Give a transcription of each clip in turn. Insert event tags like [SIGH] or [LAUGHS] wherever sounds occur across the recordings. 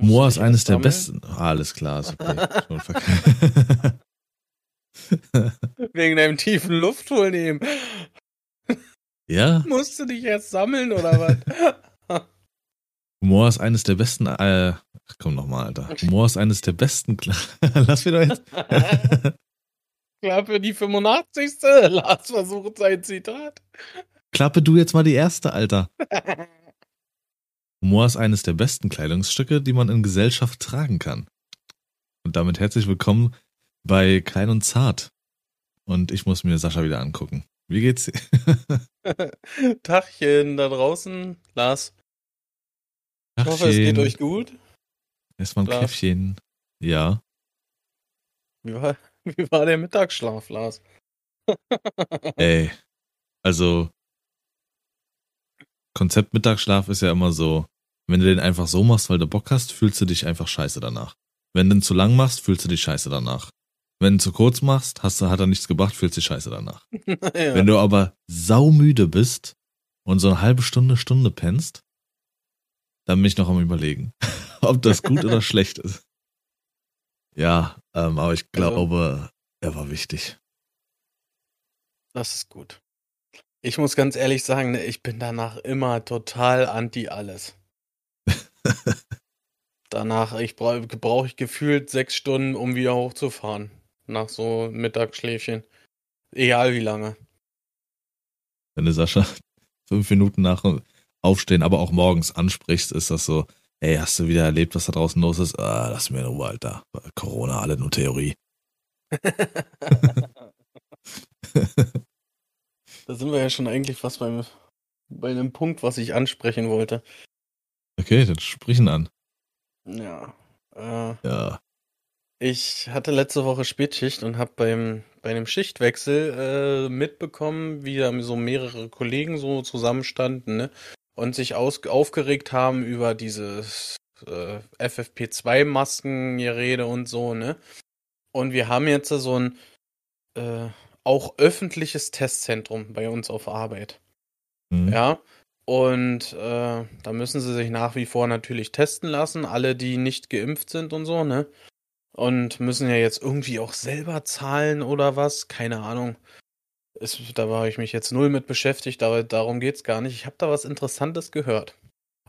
Moor ist eines der besten. Ah, alles klar, ist okay. [LAUGHS] Wegen deinem tiefen Luftholen eben. Ja? Musst du dich erst sammeln oder was? [LAUGHS] Humor ist eines der besten. Äh, komm nochmal, Alter. Humor ist eines der besten. [LAUGHS] Lass mir doch jetzt. Klappe die 85. Lars versucht sein Zitat. Klappe du jetzt mal die erste, Alter. Humor ist eines der besten Kleidungsstücke, die man in Gesellschaft tragen kann. Und damit herzlich willkommen bei Klein und Zart. Und ich muss mir Sascha wieder angucken. Wie geht's? [LAUGHS] Tachchen da draußen, Lars. Ich Tachchen. hoffe, es geht euch gut. Erstmal ein. Käffchen. Ja. Wie war, [LAUGHS] wie war der Mittagsschlaf, Lars? [LAUGHS] Ey, also Konzept Mittagsschlaf ist ja immer so, wenn du den einfach so machst, weil du Bock hast, fühlst du dich einfach scheiße danach. Wenn du den zu lang machst, fühlst du dich scheiße danach. Wenn du zu kurz machst, hast du, hat er nichts gebracht, fühlst dich scheiße danach. [LAUGHS] ja. Wenn du aber saumüde bist und so eine halbe Stunde, Stunde pennst, dann bin ich noch am überlegen, [LAUGHS] ob das gut oder [LAUGHS] schlecht ist. Ja, ähm, aber ich also glaube, also, er war wichtig. Das ist gut. Ich muss ganz ehrlich sagen, ne, ich bin danach immer total anti alles. [LAUGHS] danach ich brauche brauch ich gefühlt sechs Stunden, um wieder hochzufahren nach so Mittagsschläfchen. Egal wie lange. Wenn du Sascha fünf Minuten nach Aufstehen, aber auch morgens ansprichst, ist das so, ey, hast du wieder erlebt, was da draußen los ist? Ah, lass mir in Ruhe, Alter. Corona, alle nur Theorie. [LAUGHS] [LAUGHS] da sind wir ja schon eigentlich fast beim, bei einem Punkt, was ich ansprechen wollte. Okay, dann sprechen an. Ja. Äh, ja. Ich hatte letzte Woche Spätschicht und habe beim bei einem Schichtwechsel äh, mitbekommen, wie da so mehrere Kollegen so zusammenstanden ne? und sich aus, aufgeregt haben über dieses äh, FFP2-Maskengerede und so. ne? Und wir haben jetzt so ein äh, auch öffentliches Testzentrum bei uns auf Arbeit. Mhm. Ja. Und äh, da müssen sie sich nach wie vor natürlich testen lassen, alle, die nicht geimpft sind und so, ne? und müssen ja jetzt irgendwie auch selber zahlen oder was, keine Ahnung. Ist, da habe ich mich jetzt null mit beschäftigt, aber darum geht es gar nicht. Ich habe da was Interessantes gehört.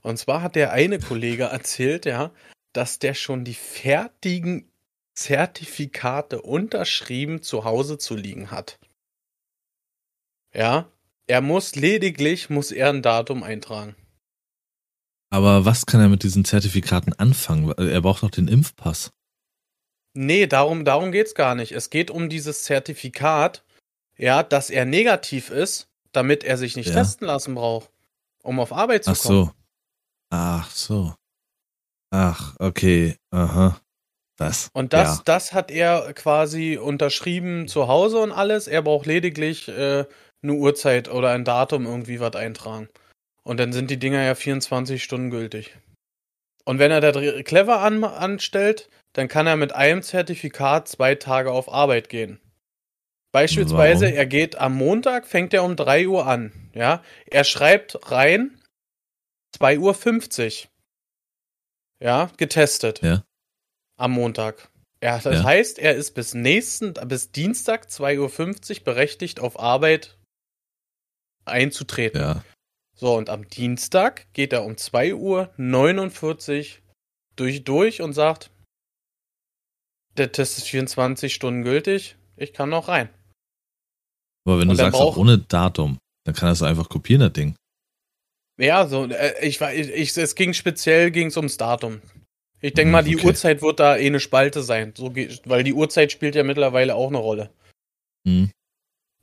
Und zwar hat der eine Kollege [LAUGHS] erzählt, ja, dass der schon die fertigen Zertifikate unterschrieben zu Hause zu liegen hat. Ja, er muss lediglich, muss er ein Datum eintragen. Aber was kann er mit diesen Zertifikaten anfangen? Er braucht doch den Impfpass. Nee, darum, darum geht's gar nicht. Es geht um dieses Zertifikat, ja, dass er negativ ist, damit er sich nicht ja. testen lassen braucht, um auf Arbeit zu Ach kommen. So. Ach so. Ach, okay. Aha. Das. Und das, ja. das hat er quasi unterschrieben zu Hause und alles. Er braucht lediglich äh, eine Uhrzeit oder ein Datum irgendwie was eintragen. Und dann sind die Dinger ja 24 Stunden gültig. Und wenn er da clever an, anstellt, dann kann er mit einem Zertifikat zwei Tage auf Arbeit gehen. Beispielsweise, Warum? er geht am Montag, fängt er um 3 Uhr an. Ja, er schreibt rein 2.50 Uhr. Ja, getestet. Ja. Am Montag. Ja, das ja. heißt, er ist bis nächsten, bis Dienstag 2.50 Uhr berechtigt, auf Arbeit einzutreten. Ja. So, und am Dienstag geht er um 2.49 Uhr durch, durch und sagt, der Test ist 24 Stunden gültig. Ich kann noch rein. Aber wenn du sagst, auch ohne Datum, dann kann das einfach kopieren, das Ding. Ja, so, äh, ich war, ich, ich, es ging speziell ging's ums Datum. Ich denke mal, die okay. Uhrzeit wird da eh eine Spalte sein, so, weil die Uhrzeit spielt ja mittlerweile auch eine Rolle. Hm.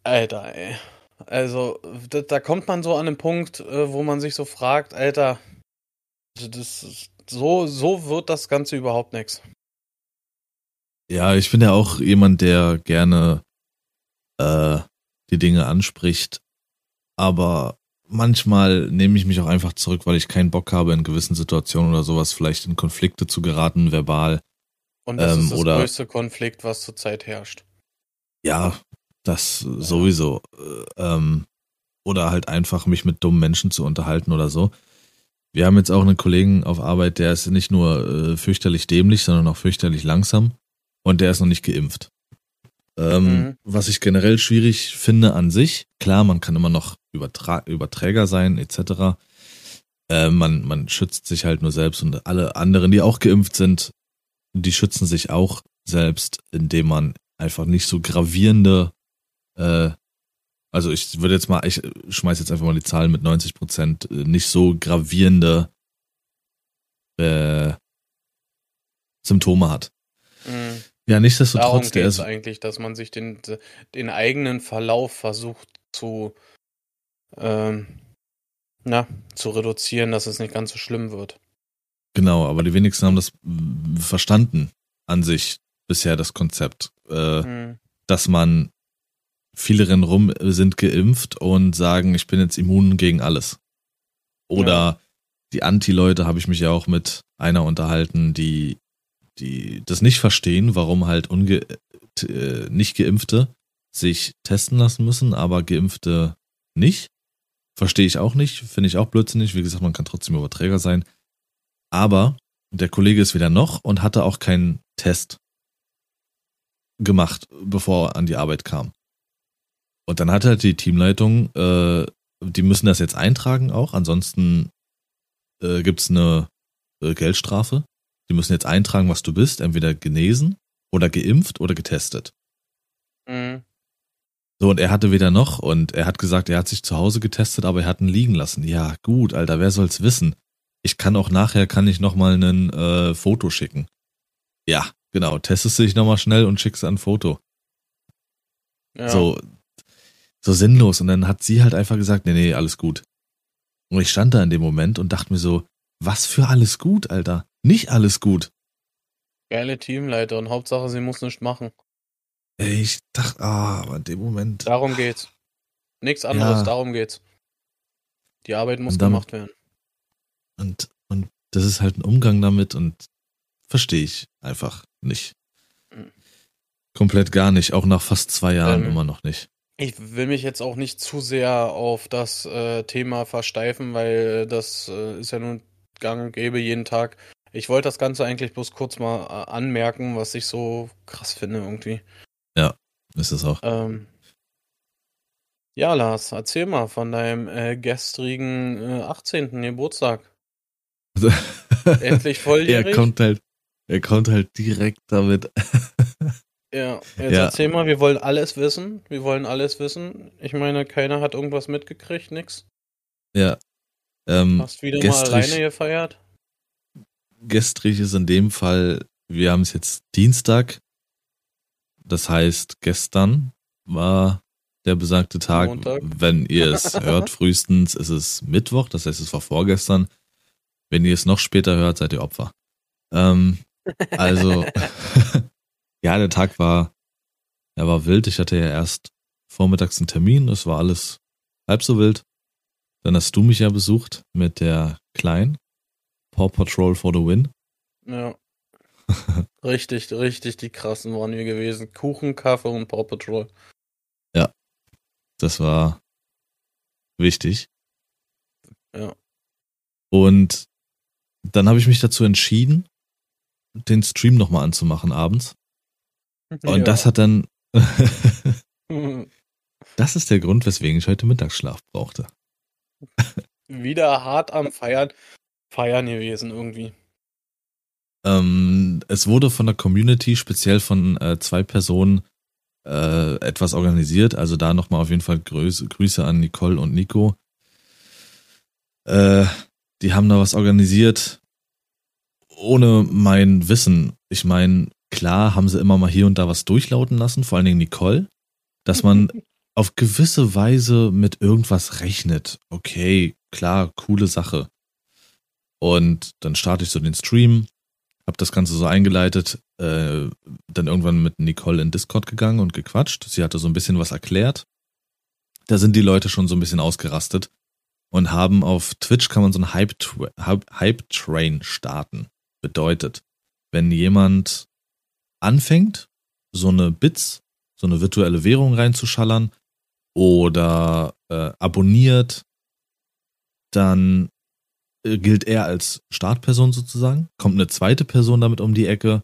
Alter, ey. Also, da, da, kommt man so an einen Punkt, äh, wo man sich so fragt, Alter, das, so, so wird das Ganze überhaupt nichts. Ja, ich bin ja auch jemand, der gerne äh, die Dinge anspricht, aber manchmal nehme ich mich auch einfach zurück, weil ich keinen Bock habe, in gewissen Situationen oder sowas vielleicht in Konflikte zu geraten, verbal. Und das ähm, ist das oder, größte Konflikt, was zurzeit herrscht. Ja, das ja. sowieso. Äh, ähm, oder halt einfach mich mit dummen Menschen zu unterhalten oder so. wir haben jetzt auch einen Kollegen auf Arbeit, der ist nicht nur äh, fürchterlich dämlich, sondern auch fürchterlich langsam und der ist noch nicht geimpft. Ähm, mhm. Was ich generell schwierig finde an sich, klar, man kann immer noch Übertra Überträger sein, etc. Äh, man, man schützt sich halt nur selbst und alle anderen, die auch geimpft sind, die schützen sich auch selbst, indem man einfach nicht so gravierende, äh, also ich würde jetzt mal, ich schmeiß jetzt einfach mal die Zahlen mit 90 Prozent, äh, nicht so gravierende äh, Symptome hat. Ja, nichtsdestotrotz, der ist eigentlich, dass man sich den, den eigenen Verlauf versucht zu, ähm, na, zu reduzieren, dass es nicht ganz so schlimm wird. Genau, aber die wenigsten haben das verstanden an sich bisher, das Konzept, äh, hm. dass man viele rennen rum, sind geimpft und sagen, ich bin jetzt immun gegen alles. Oder ja. die Anti-Leute habe ich mich ja auch mit einer unterhalten, die die das nicht verstehen, warum halt unge äh, nicht Geimpfte sich testen lassen müssen, aber Geimpfte nicht. Verstehe ich auch nicht, finde ich auch blödsinnig. Wie gesagt, man kann trotzdem Überträger sein. Aber der Kollege ist wieder noch und hatte auch keinen Test gemacht, bevor er an die Arbeit kam. Und dann hat halt die Teamleitung, äh, die müssen das jetzt eintragen auch, ansonsten äh, gibt's eine äh, Geldstrafe. Die müssen jetzt eintragen, was du bist, entweder genesen oder geimpft oder getestet. Mhm. So, und er hatte weder noch und er hat gesagt, er hat sich zu Hause getestet, aber er hat ihn liegen lassen. Ja, gut, Alter, wer soll's wissen? Ich kann auch nachher, kann ich nochmal ein äh, Foto schicken. Ja, genau, testest du dich nochmal schnell und schickst ein Foto. Ja. So, so sinnlos. Und dann hat sie halt einfach gesagt, nee, nee, alles gut. Und ich stand da in dem Moment und dachte mir so, was für alles gut, Alter nicht alles gut. Geile Teamleiter und Hauptsache, sie muss nichts machen. Ey, ich dachte, ah, aber in dem Moment. Darum geht's. Nichts anderes, ja. darum geht's. Die Arbeit muss dann, gemacht werden. Und, und das ist halt ein Umgang damit und verstehe ich einfach nicht. Mhm. Komplett gar nicht, auch nach fast zwei Jahren ähm, immer noch nicht. Ich will mich jetzt auch nicht zu sehr auf das äh, Thema versteifen, weil das äh, ist ja nun gang und gäbe jeden Tag. Ich wollte das Ganze eigentlich bloß kurz mal äh, anmerken, was ich so krass finde irgendwie. Ja, ist es auch. Ähm, ja, Lars, erzähl mal von deinem äh, gestrigen äh, 18. Geburtstag. [LAUGHS] Endlich volljährig. Er kommt halt, er kommt halt direkt damit. ja, jetzt ja. erzähl mal, wir wollen alles wissen. Wir wollen alles wissen. Ich meine, keiner hat irgendwas mitgekriegt, nix. Ja. Ähm, Hast wieder gestrig, mal alleine gefeiert? Gestrig ist in dem Fall, wir haben es jetzt Dienstag. Das heißt, gestern war der besagte Tag. Montag. Wenn ihr es [LAUGHS] hört, frühestens ist es Mittwoch, das heißt, es war vorgestern. Wenn ihr es noch später hört, seid ihr Opfer. Ähm, [LAUGHS] also, [LAUGHS] ja, der Tag war, er war wild. Ich hatte ja erst vormittags einen Termin, es war alles halb so wild. Dann hast du mich ja besucht mit der Kleinen. Paw Patrol for the win. Ja. [LAUGHS] richtig, richtig, die krassen waren wir gewesen. Kuchen, Kaffee und Paw Patrol. Ja. Das war wichtig. Ja. Und dann habe ich mich dazu entschieden, den Stream nochmal anzumachen abends. [LAUGHS] Und ja. das hat dann. [LAUGHS] das ist der Grund, weswegen ich heute Mittagsschlaf brauchte. Wieder hart am Feiern feiern gewesen irgendwie. Ähm, es wurde von der Community, speziell von äh, zwei Personen, äh, etwas organisiert. Also da nochmal auf jeden Fall Grüße, Grüße an Nicole und Nico. Äh, die haben da was organisiert ohne mein Wissen. Ich meine, klar haben sie immer mal hier und da was durchlauten lassen, vor allen Dingen Nicole, dass man [LAUGHS] auf gewisse Weise mit irgendwas rechnet. Okay, klar, coole Sache. Und dann starte ich so den Stream, habe das Ganze so eingeleitet, äh, dann irgendwann mit Nicole in Discord gegangen und gequatscht. Sie hatte so ein bisschen was erklärt. Da sind die Leute schon so ein bisschen ausgerastet und haben auf Twitch kann man so einen Hype-Train starten. Bedeutet, wenn jemand anfängt, so eine Bits, so eine virtuelle Währung reinzuschallern oder äh, abonniert, dann gilt er als Startperson sozusagen, kommt eine zweite Person damit um die Ecke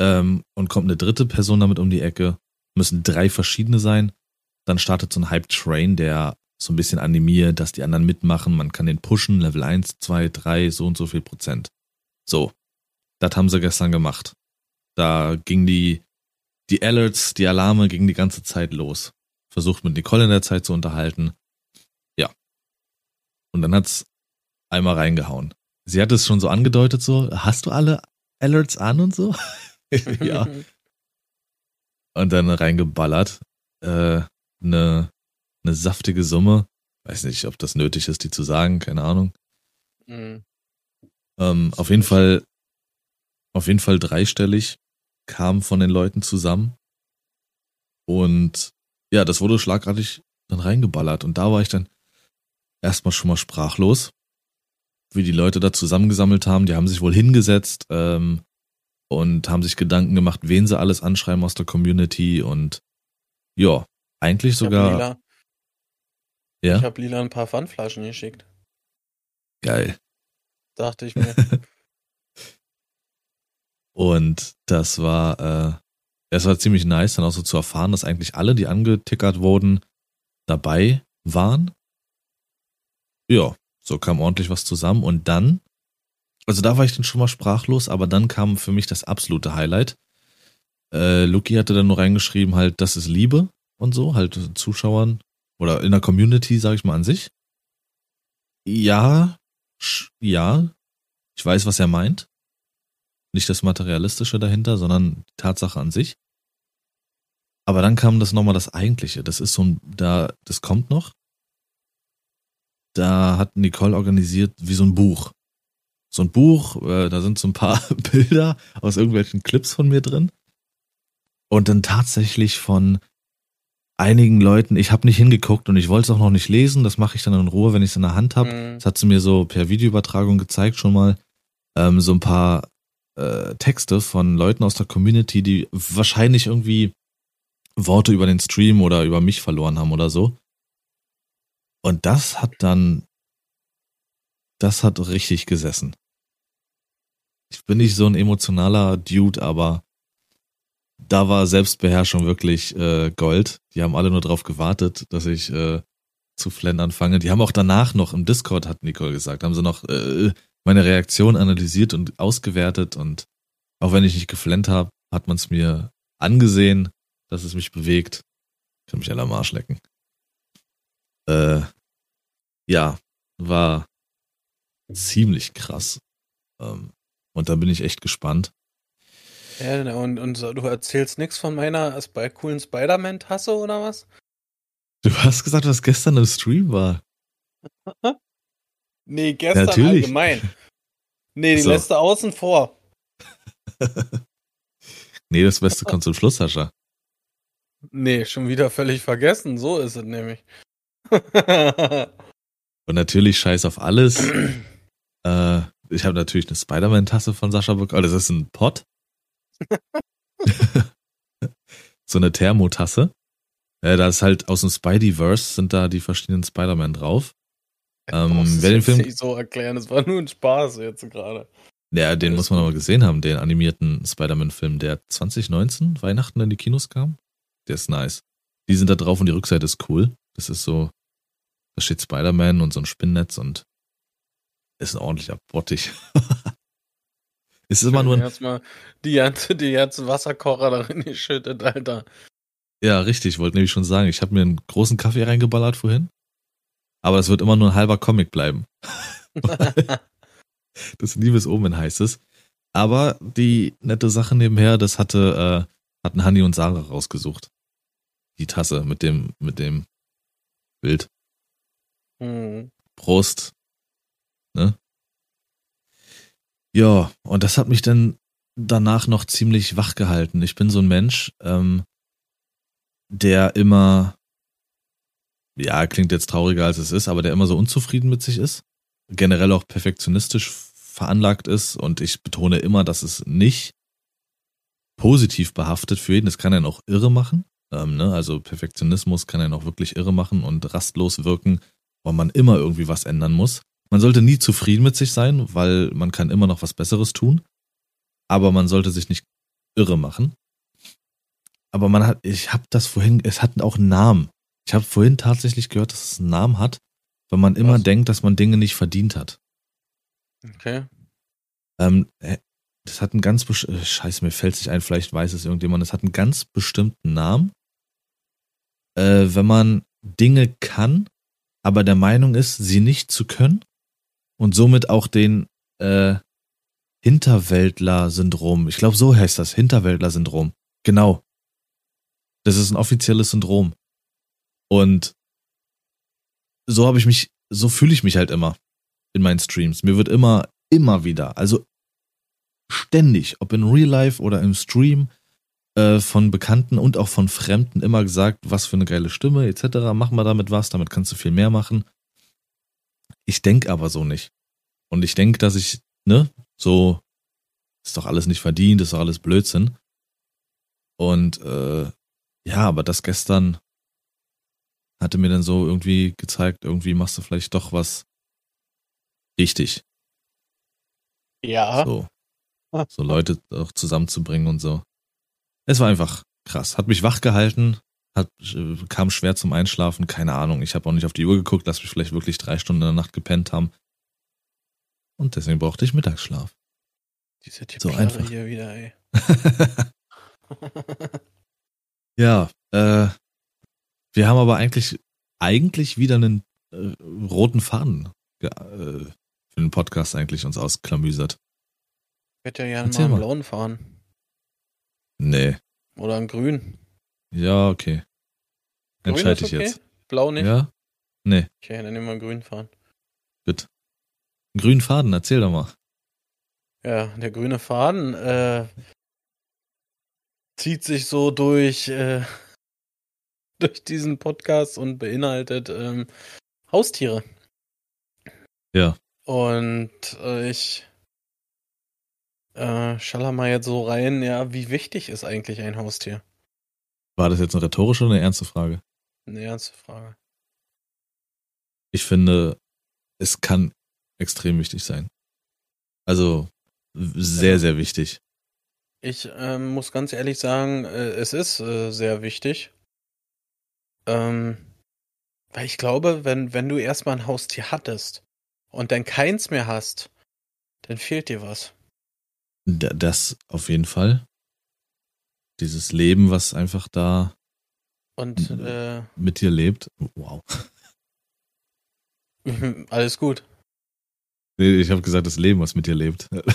ähm, und kommt eine dritte Person damit um die Ecke, müssen drei verschiedene sein. Dann startet so ein Hype-Train, der so ein bisschen animiert, dass die anderen mitmachen. Man kann den pushen, Level 1, 2, 3, so und so viel Prozent. So, das haben sie gestern gemacht. Da ging die, die Alerts, die Alarme gingen die ganze Zeit los. Versucht mit Nicole in der Zeit zu unterhalten. Ja. Und dann hat's einmal reingehauen. Sie hat es schon so angedeutet, so, hast du alle Alerts an und so? [LAUGHS] ja. [LAUGHS] Und dann reingeballert. Äh, eine, eine saftige Summe. Weiß nicht, ob das nötig ist, die zu sagen, keine Ahnung. Mhm. Ähm, auf jeden Fall, auf jeden Fall dreistellig kam von den Leuten zusammen. Und ja, das wurde schlagartig dann reingeballert. Und da war ich dann erstmal schon mal sprachlos, wie die Leute da zusammengesammelt haben. Die haben sich wohl hingesetzt ähm, und haben sich Gedanken gemacht, wen sie alles anschreiben aus der Community. Und ja, eigentlich sogar. Lila, ja? Ich habe Lila ein paar Pfandflaschen geschickt. Geil. Dachte ich [LAUGHS] mir. Und das war, äh, es war ziemlich nice, dann auch so zu erfahren, dass eigentlich alle, die angetickert wurden, dabei waren. Ja, so kam ordentlich was zusammen. Und dann, also da war ich dann schon mal sprachlos, aber dann kam für mich das absolute Highlight. Äh, Luki hatte dann nur reingeschrieben, halt, das ist Liebe und so, halt Zuschauern oder in der Community, sag ich mal an sich. Ja, ja, ich weiß, was er meint. Nicht das Materialistische dahinter, sondern die Tatsache an sich. Aber dann kam das nochmal das Eigentliche. Das ist so ein, da, das kommt noch. Da hat Nicole organisiert wie so ein Buch. So ein Buch, äh, da sind so ein paar [LAUGHS] Bilder aus irgendwelchen Clips von mir drin. Und dann tatsächlich von einigen Leuten, ich habe nicht hingeguckt und ich wollte es auch noch nicht lesen, das mache ich dann in Ruhe, wenn ich es in der Hand habe. Mhm. Das hat sie mir so per Videoübertragung gezeigt schon mal. Ähm, so ein paar äh, Texte von Leuten aus der Community, die wahrscheinlich irgendwie Worte über den Stream oder über mich verloren haben oder so. Und das hat dann, das hat richtig gesessen. Ich bin nicht so ein emotionaler Dude, aber da war Selbstbeherrschung wirklich äh, Gold. Die haben alle nur drauf gewartet, dass ich äh, zu flennen anfange. Die haben auch danach noch im Discord, hat Nicole gesagt, haben sie noch äh, meine Reaktion analysiert und ausgewertet und auch wenn ich nicht geflennt habe, hat man es mir angesehen, dass es mich bewegt. Ich kann mich alle am Arsch lecken. Äh, ja, war ziemlich krass. Ähm, und da bin ich echt gespannt. Ja, und, und so, du erzählst nichts von meiner coolen Spider-Man-Tasse oder was? Du hast gesagt, was gestern im Stream war. [LAUGHS] Nee, gestern Natürlich. allgemein. Nee, die so. letzte außen vor. [LAUGHS] nee, das Beste kommt zum Schluss, Sascha. Nee, schon wieder völlig vergessen. So ist es nämlich. [LAUGHS] Und natürlich scheiß auf alles. äh, ich habe natürlich eine Spider-Man-Tasse von Sascha bekommen. Oh, das ist ein Pot. [LAUGHS] so eine Thermotasse. Äh, da ist halt aus dem Spideyverse sind da die verschiedenen Spider-Man drauf. Ähm, wer den Film nicht so erklären, das war nur ein Spaß jetzt gerade. Ja, den muss man aber gesehen haben, den animierten Spider-Man-Film, der 2019 Weihnachten in die Kinos kam. Der ist nice. Die sind da drauf und die Rückseite ist cool. Das ist so, da steht Spider-Man und so ein Spinnnetz und ist ein ordentlicher Bottich. [LAUGHS] ist immer nur ein. Erstmal die ganze, die ganze Wasserkocher darin geschüttet, Alter. Ja, richtig, wollte nämlich schon sagen, ich habe mir einen großen Kaffee reingeballert vorhin aber es wird immer nur ein halber Comic bleiben. [LAUGHS] das Liebesomen heißt es. Aber die nette Sache nebenher, das hatte, äh, hatten Hanni und Sarah rausgesucht. Die Tasse mit dem, mit dem Bild. Mhm. Prost. Ne? Ja, und das hat mich dann danach noch ziemlich wach gehalten. Ich bin so ein Mensch, ähm, der immer ja, klingt jetzt trauriger als es ist, aber der immer so unzufrieden mit sich ist, generell auch perfektionistisch veranlagt ist und ich betone immer, dass es nicht positiv behaftet für jeden, das kann einen auch irre machen, ähm, ne? also Perfektionismus kann einen auch wirklich irre machen und rastlos wirken, weil man immer irgendwie was ändern muss. man sollte nie zufrieden mit sich sein, weil man kann immer noch was Besseres tun. Aber man sollte sich nicht irre machen. Aber man hat, ich habe das vorhin, es hat auch einen Namen. Ich habe vorhin tatsächlich gehört, dass es einen Namen hat, weil man immer was? denkt, dass man Dinge nicht verdient hat. Okay. Ähm, äh, das hat einen ganz, äh, scheiße, mir fällt sich ein, vielleicht weiß es irgendjemand, das hat einen ganz bestimmten Namen. Äh, wenn man Dinge kann, aber der Meinung ist, sie nicht zu können und somit auch den äh, Hinterwäldler-Syndrom. Ich glaube, so heißt das, Hinterwäldler-Syndrom. Genau. Das ist ein offizielles Syndrom. Und so habe ich mich, so fühle ich mich halt immer in meinen Streams. Mir wird immer, immer wieder, also ständig, ob in Real Life oder im Stream, äh, von Bekannten und auch von Fremden immer gesagt, was für eine geile Stimme etc. Mach mal damit was, damit kannst du viel mehr machen. Ich denke aber so nicht. Und ich denke, dass ich, ne, so, ist doch alles nicht verdient, ist doch alles Blödsinn. Und äh, ja, aber das gestern hatte mir dann so irgendwie gezeigt, irgendwie machst du vielleicht doch was richtig. Ja. So, so Leute auch zusammenzubringen und so. Es war einfach krass. Hat mich wach gehalten, hat, äh, kam schwer zum Einschlafen, keine Ahnung. Ich habe auch nicht auf die Uhr geguckt, lass mich vielleicht wirklich drei Stunden in der Nacht gepennt haben. Und deswegen brauchte ich Mittagsschlaf. Diese so einfach. hier wieder, ey. [LAUGHS] ja, äh, wir haben aber eigentlich, eigentlich wieder einen äh, roten Faden äh, für den Podcast eigentlich uns ausklamüsert. Ich hätte ja gerne mal einen blauen fahren. Nee. Oder einen grün. Ja, okay. Entscheide ich okay? jetzt. Blau nicht? Ja? Nee. Okay, dann nehmen wir einen grünen Faden. Gut. Grünen Faden, erzähl doch mal. Ja, der grüne Faden äh, zieht sich so durch, äh, [LAUGHS] durch diesen Podcast und beinhaltet ähm, Haustiere. Ja. Und äh, ich äh, schaller mal jetzt so rein, ja, wie wichtig ist eigentlich ein Haustier? War das jetzt eine rhetorische oder eine ernste Frage? Eine ernste Frage. Ich finde, es kann extrem wichtig sein. Also sehr, sehr wichtig. Ich ähm, muss ganz ehrlich sagen, äh, es ist äh, sehr wichtig. Ähm, weil ich glaube, wenn, wenn du erstmal ein Haustier hattest und dann keins mehr hast, dann fehlt dir was. Das auf jeden Fall. Dieses Leben, was einfach da und äh, mit dir lebt. Wow. [LAUGHS] Alles gut. Nee, ich habe gesagt, das Leben, was mit dir lebt. [LAUGHS] das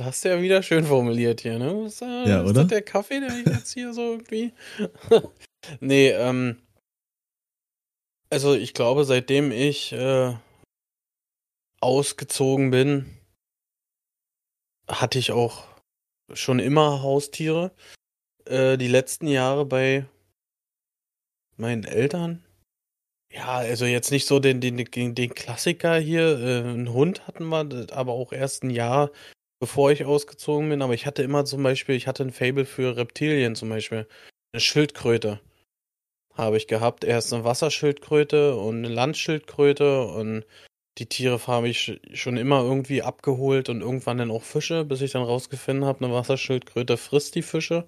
hast du ja wieder schön formuliert hier, ne? Ist, äh, ja, oder? Ist der Kaffee, der jetzt hier so irgendwie. [LAUGHS] nee, ähm. Also ich glaube, seitdem ich äh, ausgezogen bin, hatte ich auch schon immer Haustiere. Äh, die letzten Jahre bei meinen Eltern ja, also jetzt nicht so den, den, den Klassiker hier. Äh, einen Hund hatten wir, aber auch erst ein Jahr, bevor ich ausgezogen bin. Aber ich hatte immer zum Beispiel, ich hatte ein Fable für Reptilien zum Beispiel. Eine Schildkröte habe ich gehabt. Erst eine Wasserschildkröte und eine Landschildkröte und die Tiere habe ich schon immer irgendwie abgeholt und irgendwann dann auch Fische, bis ich dann rausgefunden habe, eine Wasserschildkröte frisst die Fische.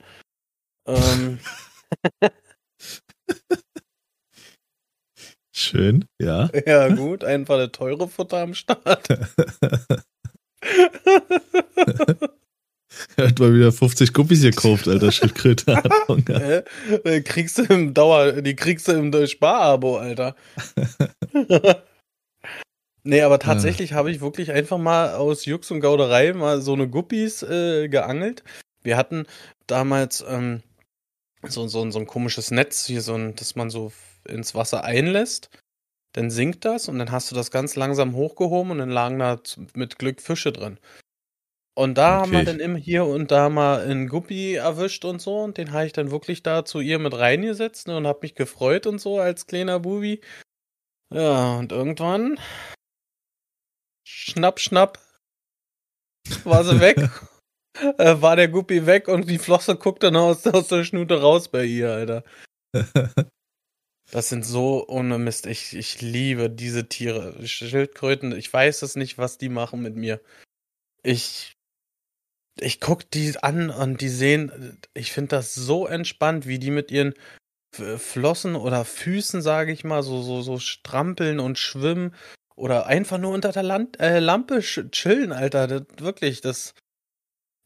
Ähm. [LAUGHS] Schön, ja. Ja, gut, einfach eine teure Futter am Start. [LAUGHS] er hat mal wieder 50 Guppies gekauft, alter Schildkröte [LAUGHS] hat Hunger. Die kriegst du im Dauer, die kriegst du im Sparabo, Alter. Nee, aber tatsächlich ja. habe ich wirklich einfach mal aus Jux und Gauderei mal so eine Guppies äh, geangelt. Wir hatten damals ähm, so, so, so ein komisches Netz hier, so ein, dass man so ins Wasser einlässt, dann sinkt das und dann hast du das ganz langsam hochgehoben und dann lagen da mit Glück Fische drin. Und da okay. haben wir dann immer hier und da mal einen Guppi erwischt und so und den habe ich dann wirklich da zu ihr mit reingesetzt ne, und habe mich gefreut und so als kleiner Bubi. Ja, und irgendwann schnapp, schnapp, war sie weg. [LAUGHS] äh, war der Guppi weg und die Flosse guckte dann aus, aus der Schnute raus bei ihr, Alter. Das sind so ohne Mist. Ich, ich liebe diese Tiere. Schildkröten, ich weiß es nicht, was die machen mit mir. Ich, ich guck die an und die sehen, ich finde das so entspannt, wie die mit ihren Flossen oder Füßen, sage ich mal, so, so, so strampeln und schwimmen oder einfach nur unter der Land äh, Lampe chillen, Alter. Das, wirklich, das,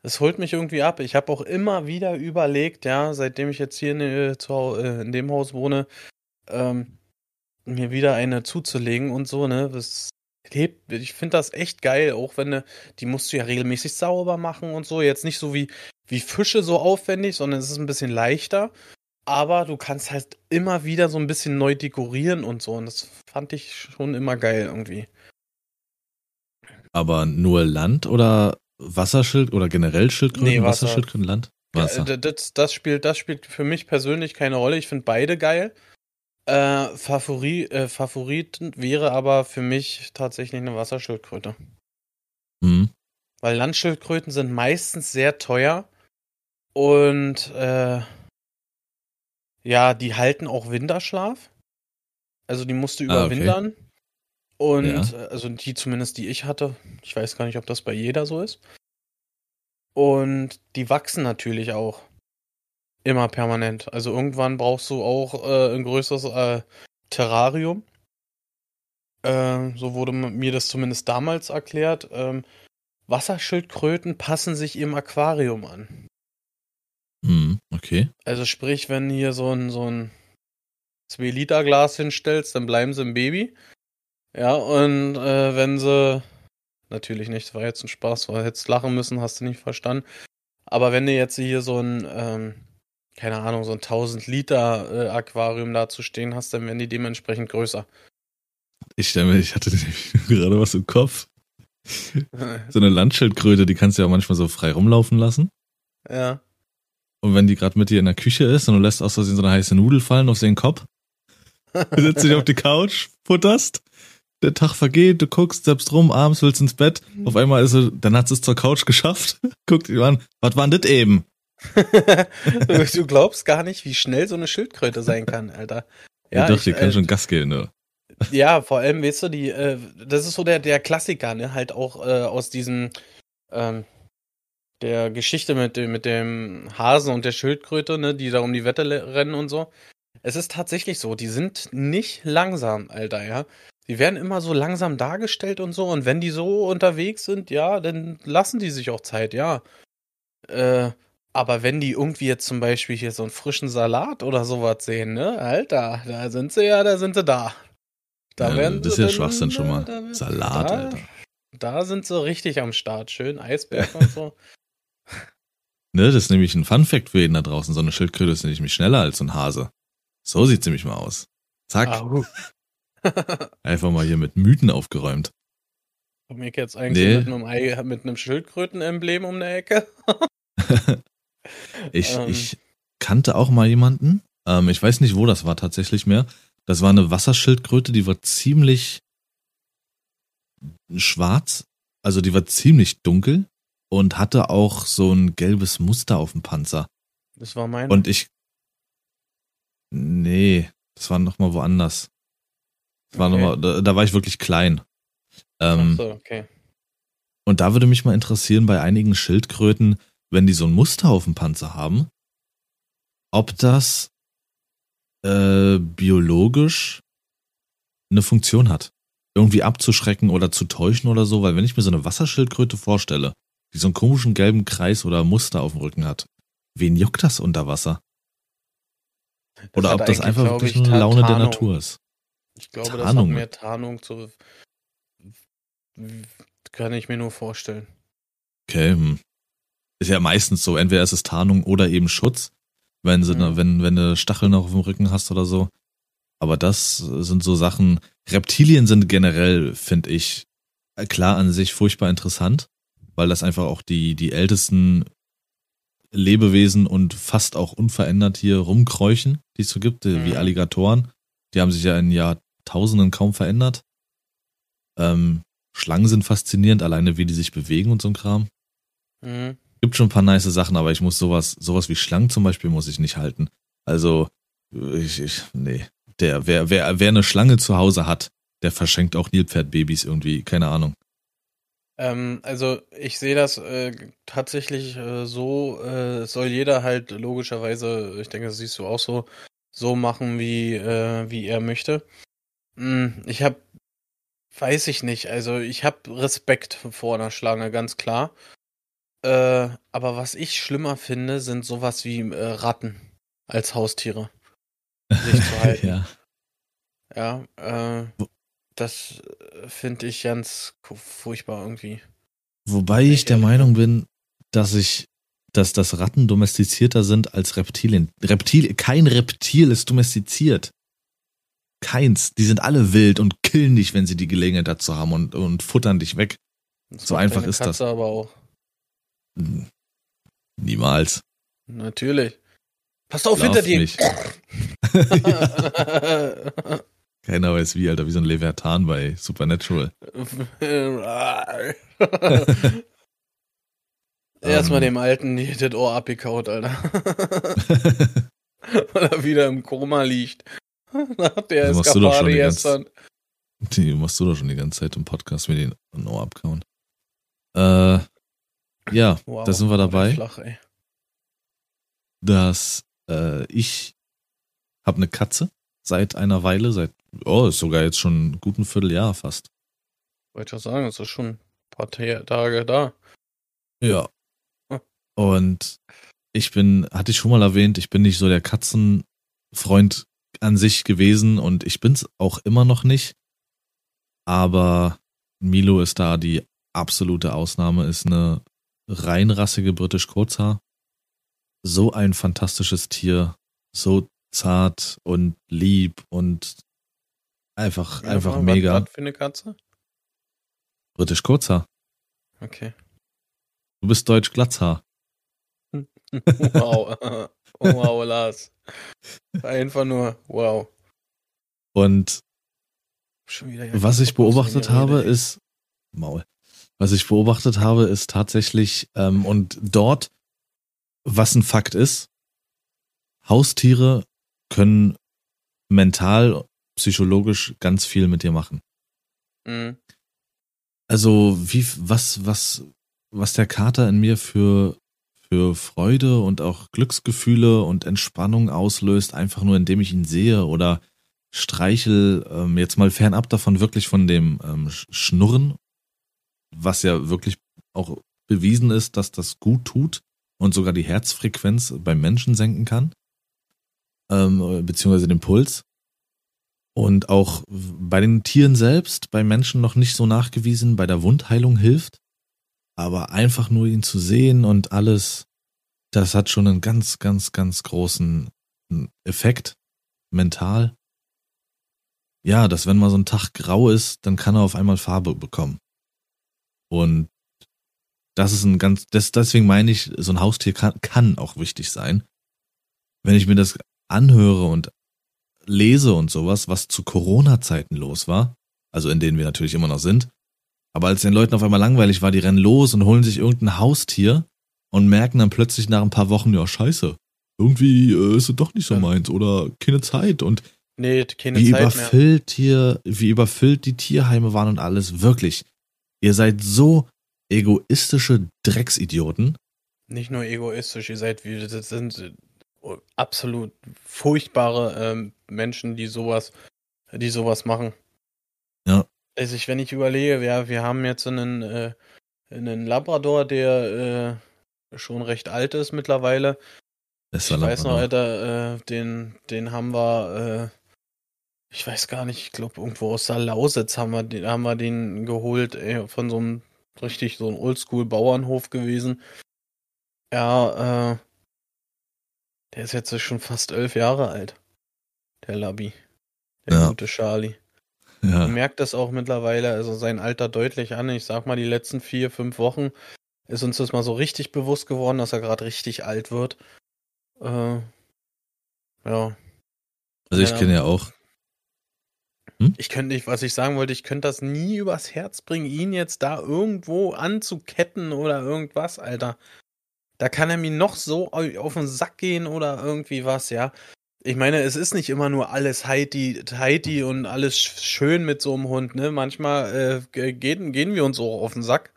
das holt mich irgendwie ab. Ich habe auch immer wieder überlegt, ja, seitdem ich jetzt hier in, äh, zu, äh, in dem Haus wohne, ähm, mir wieder eine zuzulegen und so, ne? Das lebt, ich finde das echt geil, auch wenn ne, die musst du ja regelmäßig sauber machen und so. Jetzt nicht so wie, wie Fische so aufwendig, sondern es ist ein bisschen leichter. Aber du kannst halt immer wieder so ein bisschen neu dekorieren und so. Und das fand ich schon immer geil irgendwie. Aber nur Land oder Wasserschild oder generell Schildkröten? Nee, Wasser. Wasserschildkröten, Land? Wasser. Ja, das, das, spielt, das spielt für mich persönlich keine Rolle. Ich finde beide geil. Äh, Favorit, äh, Favorit wäre aber für mich tatsächlich eine Wasserschildkröte. Mhm. Weil Landschildkröten sind meistens sehr teuer und äh, ja, die halten auch Winterschlaf. Also die musst du überwintern. Ah, okay. Und ja. Äh, also die zumindest, die ich hatte. Ich weiß gar nicht, ob das bei jeder so ist. Und die wachsen natürlich auch. Immer permanent. Also irgendwann brauchst du auch äh, ein größeres äh, Terrarium. Äh, so wurde mir das zumindest damals erklärt. Ähm, Wasserschildkröten passen sich im Aquarium an. Hm, okay. Also sprich, wenn hier so ein, so ein 2-Liter-Glas hinstellst, dann bleiben sie im Baby. Ja, und äh, wenn sie. Natürlich nicht, das war jetzt ein Spaß, weil hättest lachen müssen, hast du nicht verstanden. Aber wenn du jetzt hier so ein ähm, keine Ahnung, so ein 1000 Liter äh, Aquarium da zu stehen hast, dann werden die dementsprechend größer. Ich stelle mir, ich hatte [LAUGHS] gerade was im Kopf. [LAUGHS] so eine Landschildkröte, die kannst du ja manchmal so frei rumlaufen lassen. Ja. Und wenn die gerade mit dir in der Küche ist und du lässt aus Versehen so eine heiße Nudel fallen auf den Kopf, du [LAUGHS] setzt dich auf die Couch, futterst, der Tag vergeht, du guckst selbst rum, abends willst ins Bett, auf einmal ist sie, dann hat es zur Couch [LAUGHS] geschafft, guckt die an, was war denn das eben? [LAUGHS] du glaubst gar nicht, wie schnell so eine Schildkröte sein kann, Alter. Ja, ja doch, die kann äh, schon Gas geben, ne? Ja, vor allem, weißt du, die, äh, das ist so der, der Klassiker, ne? Halt auch äh, aus diesem, ähm, der Geschichte mit dem, mit dem Hasen und der Schildkröte, ne? Die da um die Wette rennen und so. Es ist tatsächlich so, die sind nicht langsam, Alter, ja. Die werden immer so langsam dargestellt und so. Und wenn die so unterwegs sind, ja, dann lassen die sich auch Zeit, ja. Äh, aber wenn die irgendwie jetzt zum Beispiel hier so einen frischen Salat oder sowas sehen, ne, Alter, da sind sie ja, da sind sie da. Da ja, werden das ist ja Schwachsinn schon mal. Da, Salat, da, Alter. Da sind sie richtig am Start. Schön Eisberg [LAUGHS] und so. Ne, das ist nämlich ein Fun-Fact für jeden da draußen. So eine Schildkröte ist nämlich schneller als so ein Hase. So sieht's nämlich mal aus. Zack. Ah, [LAUGHS] Einfach mal hier mit Mythen aufgeräumt. Komm ich jetzt eigentlich nee. mit einem, mit einem Schildkröten-Emblem um eine Ecke? [LAUGHS] Ich, ähm. ich kannte auch mal jemanden, ähm, ich weiß nicht, wo das war tatsächlich mehr. Das war eine Wasserschildkröte, die war ziemlich schwarz, also die war ziemlich dunkel und hatte auch so ein gelbes Muster auf dem Panzer. Das war meine. Und ich. Nee, das war nochmal woanders. Das war okay. noch mal, da, da, war ich wirklich klein. Ähm, Ach so, okay. Und da würde mich mal interessieren, bei einigen Schildkröten, wenn die so ein Muster auf dem Panzer haben, ob das äh, biologisch eine Funktion hat. Irgendwie abzuschrecken oder zu täuschen oder so, weil wenn ich mir so eine Wasserschildkröte vorstelle, die so einen komischen gelben Kreis oder Muster auf dem Rücken hat, wen juckt das unter Wasser? Oder das ob das einfach wirklich eine Laune Tarnung. der Natur ist. Ich glaube, Tarnung. das hat mehr Tarnung zu. Kann ich mir nur vorstellen. Okay, hm. Ist ja meistens so, entweder ist es Tarnung oder eben Schutz, wenn sie, mhm. wenn, wenn du Stacheln noch auf dem Rücken hast oder so. Aber das sind so Sachen. Reptilien sind generell, finde ich, klar an sich furchtbar interessant, weil das einfach auch die, die ältesten Lebewesen und fast auch unverändert hier rumkräuchen, die es so gibt, mhm. wie Alligatoren. Die haben sich ja in Jahrtausenden kaum verändert. Ähm, Schlangen sind faszinierend, alleine wie die sich bewegen und so ein Kram. Mhm gibt schon ein paar nice Sachen, aber ich muss sowas, sowas wie Schlangen zum Beispiel muss ich nicht halten. Also, ich, ich, nee. der, wer, wer, wer eine Schlange zu Hause hat, der verschenkt auch Nilpferdbabys irgendwie, keine Ahnung. Ähm, also ich sehe das äh, tatsächlich äh, so, äh, soll jeder halt logischerweise, ich denke, das siehst du auch so, so machen, wie, äh, wie er möchte. Hm, ich habe, weiß ich nicht, also ich habe Respekt vor einer Schlange, ganz klar. Äh, aber was ich schlimmer finde, sind sowas wie äh, Ratten als Haustiere. Sich zu [LAUGHS] halten. ja. Ja, äh, das äh, finde ich ganz furchtbar irgendwie. Wobei ich der Meinung bin, dass ich, dass das Ratten domestizierter sind als Reptilien. Reptil, kein Reptil ist domestiziert. Keins. Die sind alle wild und killen dich, wenn sie die Gelegenheit dazu haben und, und futtern dich weg. Das so einfach ist Katze das. aber auch. Niemals. Natürlich. Passt auf Lauf hinter dir. [LAUGHS] [LAUGHS] [LAUGHS] Keiner weiß wie, Alter, wie so ein Leviathan bei Supernatural. [LAUGHS] Erstmal ähm. dem Alten das Ohr abgekaut, Alter. [LAUGHS] Weil er wieder im Koma liegt. [LAUGHS] Nach der also Eskapade gestern. Die machst du doch schon die ganze Zeit im Podcast mit den Ohr abkauen. Äh, ja, wow, da sind wir dabei. Flach, dass äh, ich habe eine Katze seit einer Weile, seit Oh, ist sogar jetzt schon ein guten Vierteljahr fast. Wollte ich sagen, es ist schon ein paar Tage da. Ja. Hm. Und ich bin, hatte ich schon mal erwähnt, ich bin nicht so der Katzenfreund an sich gewesen und ich bin's auch immer noch nicht. Aber Milo ist da die absolute Ausnahme, ist eine reinrassige britisch Kurzhaar. So ein fantastisches Tier, so zart und lieb und Einfach, ja, einfach mega. Was für eine Katze? Britisch Kurzhaar. Okay. Du bist Deutsch Glatzhaar. [LAUGHS] wow. wow, [LAUGHS] Lars. Einfach nur wow. Und was ich beobachtet habe, ist Maul. Was ich beobachtet habe, ist tatsächlich, ähm, und dort, was ein Fakt ist, Haustiere können mental psychologisch ganz viel mit dir machen. Mhm. Also, wie, was, was, was der Kater in mir für, für Freude und auch Glücksgefühle und Entspannung auslöst, einfach nur indem ich ihn sehe oder streichel, ähm, jetzt mal fernab davon wirklich von dem ähm, Schnurren, was ja wirklich auch bewiesen ist, dass das gut tut und sogar die Herzfrequenz beim Menschen senken kann, ähm, beziehungsweise den Puls und auch bei den Tieren selbst, bei Menschen noch nicht so nachgewiesen, bei der Wundheilung hilft. Aber einfach nur ihn zu sehen und alles, das hat schon einen ganz, ganz, ganz großen Effekt, mental. Ja, dass wenn mal so ein Tag grau ist, dann kann er auf einmal Farbe bekommen. Und das ist ein ganz, das, deswegen meine ich, so ein Haustier kann, kann auch wichtig sein. Wenn ich mir das anhöre und lese und sowas, was zu Corona-Zeiten los war, also in denen wir natürlich immer noch sind, aber als den Leuten auf einmal langweilig war, die rennen los und holen sich irgendein Haustier und merken dann plötzlich nach ein paar Wochen, ja, scheiße, irgendwie äh, ist es doch nicht so meins oder keine Zeit. Und nee, keine wie Zeit überfüllt hier, wie überfüllt die Tierheime waren und alles, wirklich. Ihr seid so egoistische Drecksidioten. Nicht nur egoistisch, ihr seid wie, das sind absolut furchtbare ähm, Menschen, die sowas, die sowas machen. Ja. Also ich, wenn ich überlege, ja, wir haben jetzt einen, äh, einen Labrador, der äh, schon recht alt ist mittlerweile. Ist ich weiß noch, Alter, äh, den, den haben wir, äh, ich weiß gar nicht, ich glaube irgendwo aus der Lausitz haben wir den, haben wir den geholt, ey, von so einem richtig so einem Oldschool-Bauernhof gewesen. Ja, äh, der ist jetzt schon fast elf Jahre alt. Der Labi. Der ja. gute Charlie. Ja. Merkt das auch mittlerweile, also sein Alter deutlich an. Ich sag mal, die letzten vier, fünf Wochen ist uns das mal so richtig bewusst geworden, dass er gerade richtig alt wird. Äh, ja. Also ich kenne ja auch. Hm? Ich könnte nicht, was ich sagen wollte, ich könnte das nie übers Herz bringen, ihn jetzt da irgendwo anzuketten oder irgendwas, Alter. Da kann er mir noch so auf den Sack gehen oder irgendwie was, ja. Ich meine, es ist nicht immer nur alles heiti, heiti und alles schön mit so einem Hund, ne? Manchmal äh, gehen, gehen wir uns auch auf den Sack.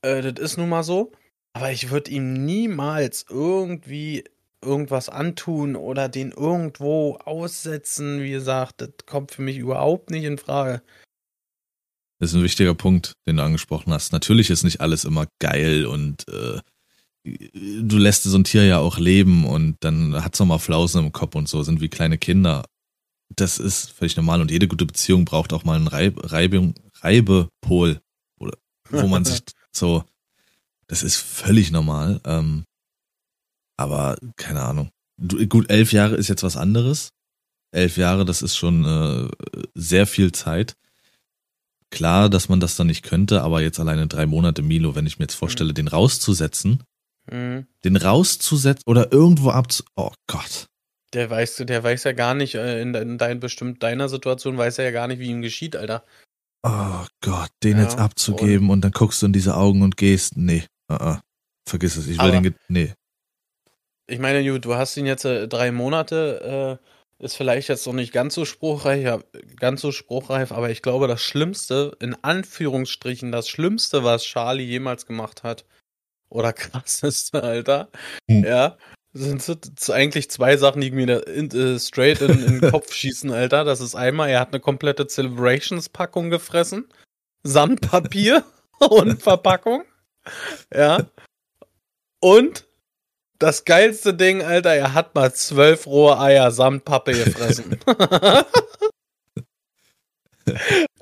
Äh, das ist nun mal so. Aber ich würde ihm niemals irgendwie irgendwas antun oder den irgendwo aussetzen. Wie gesagt, das kommt für mich überhaupt nicht in Frage. Das ist ein wichtiger Punkt, den du angesprochen hast. Natürlich ist nicht alles immer geil und äh, du lässt so ein Tier ja auch leben und dann hat es nochmal Flausen im Kopf und so, sind wie kleine Kinder. Das ist völlig normal und jede gute Beziehung braucht auch mal einen Reib Reibung, Reibepol, oder, wo man sich [LAUGHS] so, das ist völlig normal. Ähm, aber keine Ahnung. Du, gut, elf Jahre ist jetzt was anderes. Elf Jahre, das ist schon äh, sehr viel Zeit. Klar, dass man das dann nicht könnte, aber jetzt alleine drei Monate Milo, wenn ich mir jetzt vorstelle, mhm. den rauszusetzen, Mhm. Den rauszusetzen oder irgendwo abzu. Oh Gott. Der weiß, der weiß ja gar nicht, äh, in, in dein, bestimmt deiner Situation weiß er ja gar nicht, wie ihm geschieht, Alter. Oh Gott, den ja, jetzt abzugeben und, und, dann guckst du in diese Augen und gehst. Nee, uh -uh. vergiss es. Ich will den. Nee. Ich meine, du hast ihn jetzt äh, drei Monate, äh, ist vielleicht jetzt noch nicht ganz so spruchreich, ja, ganz so spruchreif, aber ich glaube, das Schlimmste, in Anführungsstrichen, das Schlimmste, was Charlie jemals gemacht hat, oder krasseste, Alter. Hm. Ja. Sind so eigentlich zwei Sachen, die mir in, äh, straight in, in den Kopf schießen, Alter. Das ist einmal, er hat eine komplette Celebrations-Packung gefressen. Sandpapier [LAUGHS] und Verpackung. Ja. Und das geilste Ding, Alter, er hat mal zwölf rohe Eier samt Pappe gefressen. [LAUGHS]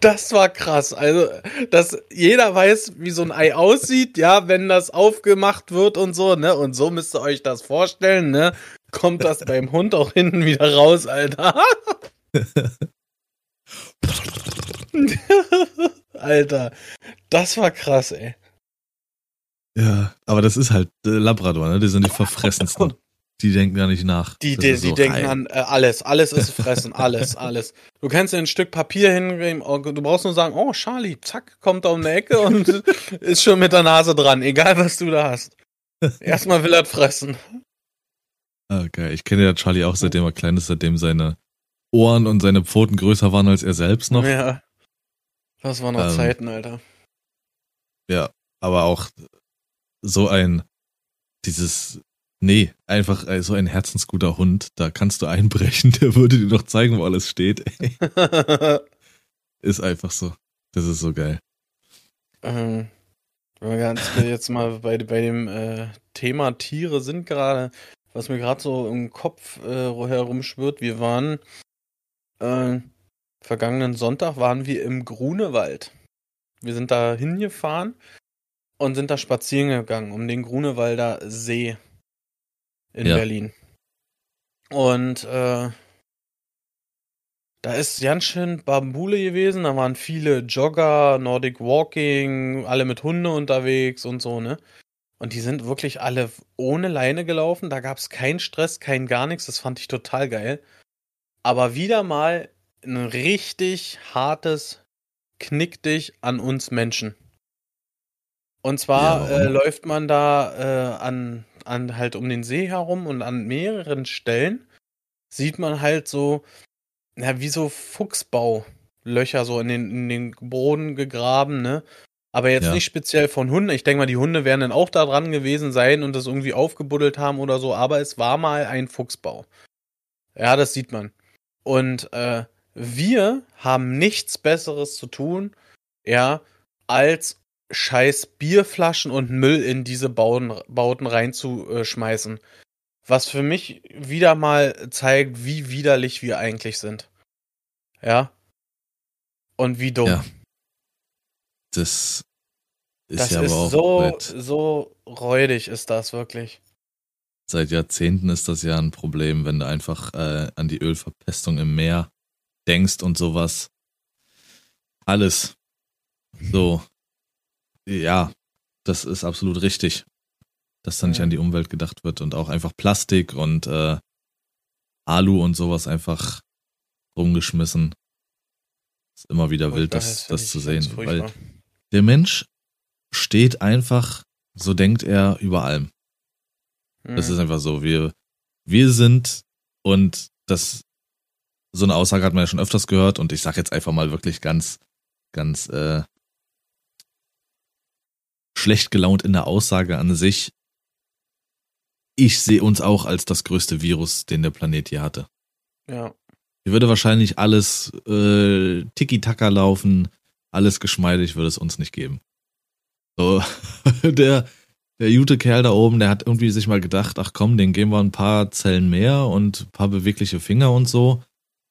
Das war krass. Also, dass jeder weiß, wie so ein Ei aussieht, ja, wenn das aufgemacht wird und so, ne? Und so müsst ihr euch das vorstellen, ne? Kommt das beim Hund auch hinten wieder raus, Alter. [LAUGHS] Alter, das war krass, ey. Ja, aber das ist halt äh, Labrador, ne? Die sind die verfressensten. [LAUGHS] Die denken gar nicht nach. Die, die, die so denken rein. an äh, alles. Alles ist fressen. alles, [LAUGHS] alles. Du kannst dir ein Stück Papier hingeben. Oh, du brauchst nur sagen, oh, Charlie, zack, kommt da um die Ecke und [LAUGHS] ist schon mit der Nase dran. Egal, was du da hast. [LAUGHS] Erstmal will er fressen. Okay, ich kenne ja Charlie auch seitdem er klein ist, seitdem seine Ohren und seine Pfoten größer waren als er selbst noch. Ja. Das waren noch ähm, Zeiten, Alter. Ja, aber auch so ein, dieses Nee, einfach äh, so ein herzensguter Hund, da kannst du einbrechen, [LAUGHS] der würde dir doch zeigen, wo alles steht. [LAUGHS] ist einfach so. Das ist so geil. Ähm, wenn wir ganz jetzt mal bei, bei dem äh, Thema Tiere sind gerade, was mir gerade so im Kopf äh, herumschwirrt, wir waren äh, vergangenen Sonntag waren wir im Grunewald. Wir sind da hingefahren und sind da spazieren gegangen um den Grunewalder See in ja. Berlin. Und äh, da ist ganz schön Bambule gewesen. Da waren viele Jogger, Nordic Walking, alle mit Hunde unterwegs und so, ne? Und die sind wirklich alle ohne Leine gelaufen. Da gab es keinen Stress, kein gar nichts. Das fand ich total geil. Aber wieder mal ein richtig hartes Knick dich an uns Menschen. Und zwar ja, äh, läuft man da äh, an an halt um den See herum und an mehreren Stellen sieht man halt so, na, wie so Fuchsbaulöcher so in den, in den Boden gegraben, ne? Aber jetzt ja. nicht speziell von Hunden. Ich denke mal, die Hunde werden dann auch da dran gewesen sein und das irgendwie aufgebuddelt haben oder so, aber es war mal ein Fuchsbau. Ja, das sieht man. Und äh, wir haben nichts Besseres zu tun, ja, als scheiß Bierflaschen und Müll in diese Bauten, Bauten reinzuschmeißen. Was für mich wieder mal zeigt, wie widerlich wir eigentlich sind. Ja. Und wie dumm. Ja. Das ist das ja ist aber auch so, so räudig ist das wirklich. Seit Jahrzehnten ist das ja ein Problem, wenn du einfach äh, an die Ölverpestung im Meer denkst und sowas. Alles. So, ja, das ist absolut richtig, dass da nicht an die Umwelt gedacht wird und auch einfach Plastik und äh, Alu und sowas einfach rumgeschmissen. Ist immer wieder Furchtbar, wild, das, das zu sehen, weil der Mensch steht einfach, so denkt er über allem. Mhm. Das ist einfach so. Wir, wir sind und das, so eine Aussage hat man ja schon öfters gehört und ich sag jetzt einfach mal wirklich ganz, ganz äh, schlecht gelaunt in der Aussage an sich. Ich sehe uns auch als das größte Virus, den der Planet hier hatte. Ja. Hier würde wahrscheinlich alles äh, tiki-taka laufen, alles geschmeidig würde es uns nicht geben. So, [LAUGHS] der, der gute Kerl da oben, der hat irgendwie sich mal gedacht, ach komm, den geben wir ein paar Zellen mehr und ein paar bewegliche Finger und so.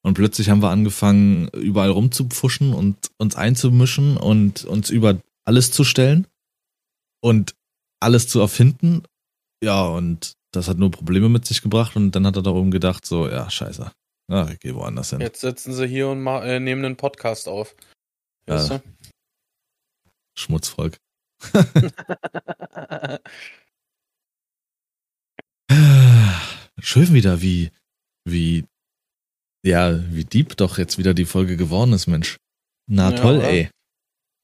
Und plötzlich haben wir angefangen, überall rumzupfuschen und uns einzumischen und uns über alles zu stellen und alles zu erfinden. Ja, und das hat nur Probleme mit sich gebracht und dann hat er da oben gedacht, so, ja, scheiße. Ja, ich gehe woanders hin. Jetzt sitzen sie hier und äh, nehmen einen Podcast auf. Weißt ja. Schmutzvolk. [LAUGHS] Schön wieder, wie, wie, ja, wie deep doch jetzt wieder die Folge geworden ist, Mensch. Na ja, toll, oder? ey.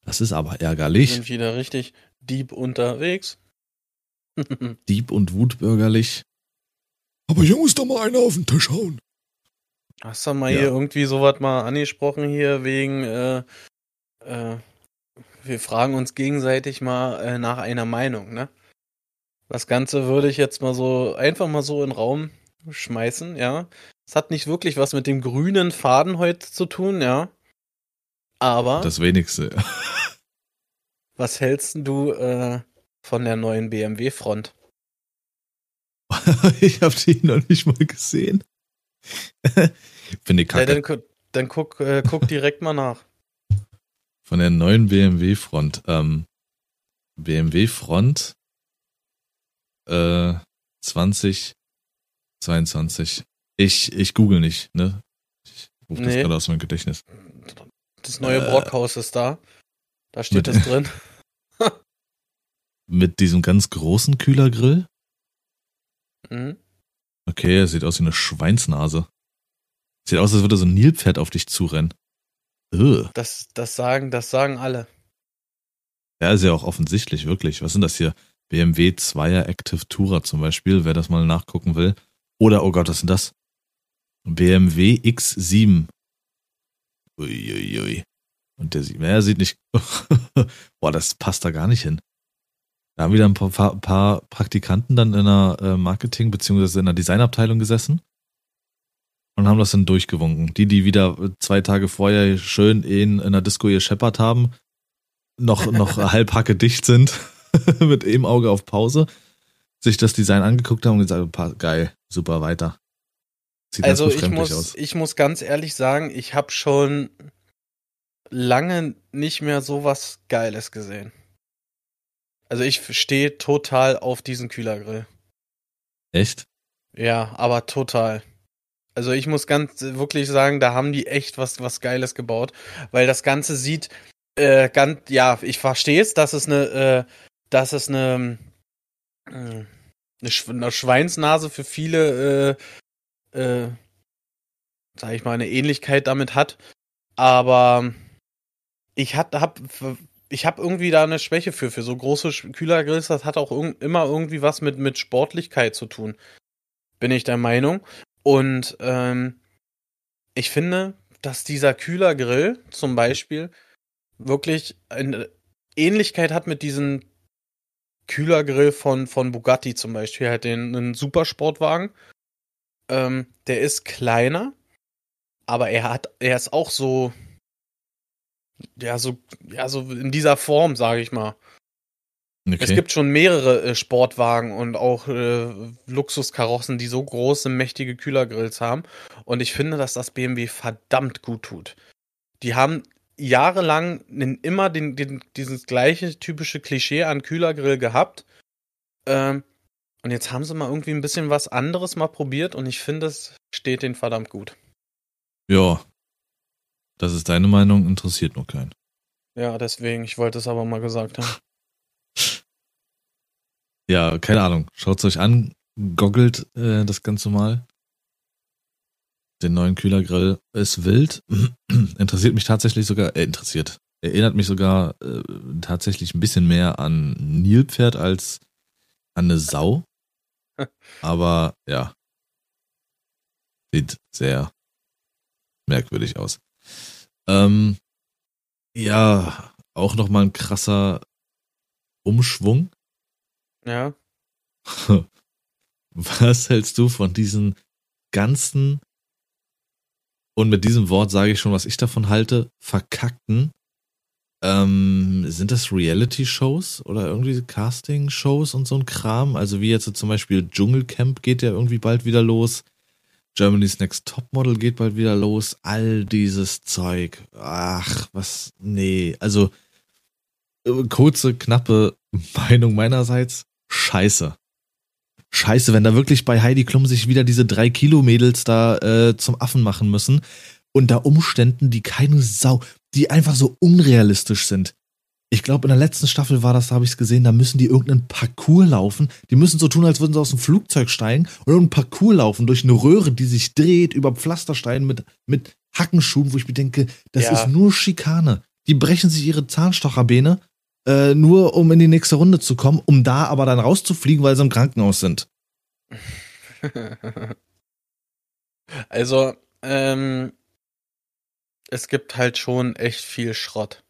Das ist aber ärgerlich. Wir sind wieder richtig deep unterwegs. [LAUGHS] deep und wutbürgerlich. Aber hier muss doch mal einer auf den Tisch hauen. Hast du mal ja. hier irgendwie sowas mal angesprochen hier wegen, äh, äh, wir fragen uns gegenseitig mal äh, nach einer Meinung, ne? Das Ganze würde ich jetzt mal so einfach mal so in den Raum schmeißen, ja. Es hat nicht wirklich was mit dem grünen Faden heute zu tun, ja. Aber. Das wenigste. [LAUGHS] was hältst du äh, von der neuen BMW-Front? [LAUGHS] ich habe die noch nicht mal gesehen. [LAUGHS] Finde ich kacke. Ja, dann, dann guck, äh, guck direkt mal nach. Von der neuen BMW-Front. Ähm, BMW-Front äh, 2022. Ich, ich google nicht, ne? Ich rufe das gerade aus meinem Gedächtnis. Das neue äh, Brockhaus ist da. Da steht das drin. [LAUGHS] mit diesem ganz großen Kühlergrill? Mhm. Okay, er sieht aus wie eine Schweinsnase. Sieht aus, als würde so ein Nilpferd auf dich zurennen. Ugh. Das, das sagen, das sagen alle. Ja, ist ja auch offensichtlich, wirklich. Was sind das hier? BMW 2er Active Tourer zum Beispiel, wer das mal nachgucken will. Oder, oh Gott, was sind das? BMW X7. Uiuiui. Ui, ui. Und der sieht, er sieht nicht, [LAUGHS] boah, das passt da gar nicht hin. Da haben wieder ein paar, paar Praktikanten dann in einer äh, Marketing- bzw. in einer Designabteilung gesessen und haben das dann durchgewunken. Die, die wieder zwei Tage vorher schön in, in einer Disco ihr scheppert haben, noch, noch [LAUGHS] halb hacke dicht sind, [LAUGHS] mit eben Auge auf Pause, sich das Design angeguckt haben und gesagt, geil, super, weiter. Sieht also ich muss, aus. ich muss ganz ehrlich sagen, ich habe schon lange nicht mehr so was Geiles gesehen. Also ich stehe total auf diesen Kühlergrill. Echt? Ja, aber total. Also ich muss ganz wirklich sagen, da haben die echt was, was Geiles gebaut, weil das Ganze sieht äh, ganz, ja, ich verstehe es, dass es eine, äh, dass es eine, äh, eine, Sch eine Schweinsnase für viele, äh, äh, sag ich mal, eine Ähnlichkeit damit hat, aber ich hab, hab ich habe irgendwie da eine Schwäche für, für so große Kühlergrills. Das hat auch irg immer irgendwie was mit, mit Sportlichkeit zu tun. Bin ich der Meinung. Und ähm, ich finde, dass dieser Kühlergrill zum Beispiel wirklich eine Ähnlichkeit hat mit diesem Kühlergrill von, von Bugatti zum Beispiel. Hat den einen Supersportwagen. Ähm, der ist kleiner, aber er hat, er ist auch so, ja, so, ja, so in dieser Form, sage ich mal. Okay. Es gibt schon mehrere äh, Sportwagen und auch äh, Luxuskarossen, die so große, mächtige Kühlergrills haben. Und ich finde, dass das BMW verdammt gut tut. Die haben jahrelang immer den, den, dieses gleiche typische Klischee an Kühlergrill gehabt. Ähm, und jetzt haben sie mal irgendwie ein bisschen was anderes mal probiert und ich finde, es steht denen verdammt gut. Ja, das ist deine Meinung, interessiert nur keinen. Ja, deswegen, ich wollte es aber mal gesagt haben. [LAUGHS] Ja, keine Ahnung. Schaut's euch an, goggelt äh, das Ganze mal. Den neuen Kühlergrill ist wild. [CLEARS THROAT] interessiert mich tatsächlich sogar, äh, interessiert. Erinnert mich sogar äh, tatsächlich ein bisschen mehr an Nilpferd als an eine Sau. [LAUGHS] Aber ja. Sieht sehr merkwürdig aus. Ähm, ja, auch nochmal ein krasser Umschwung. Ja. [LAUGHS] Was hältst du von diesen ganzen, und mit diesem Wort sage ich schon, was ich davon halte, verkackten, ähm, sind das Reality-Shows oder irgendwie Casting-Shows und so ein Kram? Also wie jetzt zum Beispiel Dschungelcamp geht ja irgendwie bald wieder los. Germany's Next Topmodel geht bald wieder los. All dieses Zeug. Ach, was, nee. Also, äh, kurze, knappe [LAUGHS] Meinung meinerseits. Scheiße. Scheiße, wenn da wirklich bei Heidi Klum sich wieder diese drei Kilo Mädels da äh, zum Affen machen müssen, unter Umständen, die keine Sau, die einfach so unrealistisch sind. Ich glaube, in der letzten Staffel war das, da habe ich es gesehen, da müssen die irgendeinen Parcours laufen. Die müssen so tun, als würden sie aus dem Flugzeug steigen und irgendeinen Parcours laufen durch eine Röhre, die sich dreht über Pflastersteine mit, mit Hackenschuhen, wo ich mir denke, das ja. ist nur Schikane. Die brechen sich ihre Zahnstocherbähne, äh, nur um in die nächste Runde zu kommen, um da aber dann rauszufliegen, weil sie im Krankenhaus sind. [LAUGHS] also, ähm, es gibt halt schon echt viel Schrott.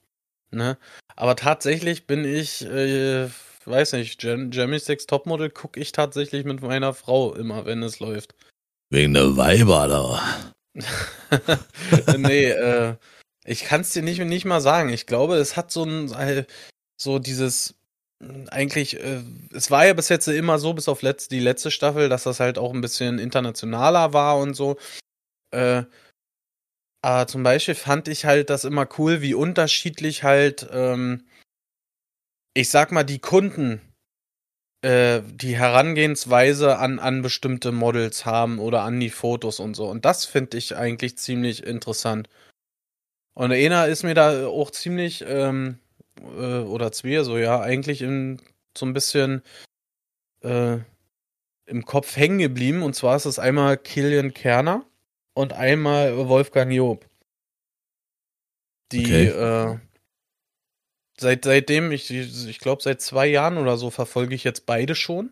Ne? Aber tatsächlich bin ich, äh, weiß nicht, Jeremy Sex Topmodel gucke ich tatsächlich mit meiner Frau immer, wenn es läuft. Wegen der Weiber da. [LAUGHS] nee, äh, ich kann es dir nicht, nicht mal sagen. Ich glaube, es hat so ein, äh, so dieses, eigentlich, äh, es war ja bis jetzt immer so, bis auf letzt, die letzte Staffel, dass das halt auch ein bisschen internationaler war und so. Äh, aber zum Beispiel fand ich halt das immer cool, wie unterschiedlich halt, ähm, ich sag mal, die Kunden äh, die Herangehensweise an, an bestimmte Models haben oder an die Fotos und so. Und das finde ich eigentlich ziemlich interessant. Und einer ist mir da auch ziemlich, ähm, äh, oder zwei, so ja, eigentlich in, so ein bisschen äh, im Kopf hängen geblieben. Und zwar ist es einmal Killian Kerner und einmal Wolfgang Job. Die okay. äh, seit seitdem, ich, ich glaube seit zwei Jahren oder so verfolge ich jetzt beide schon.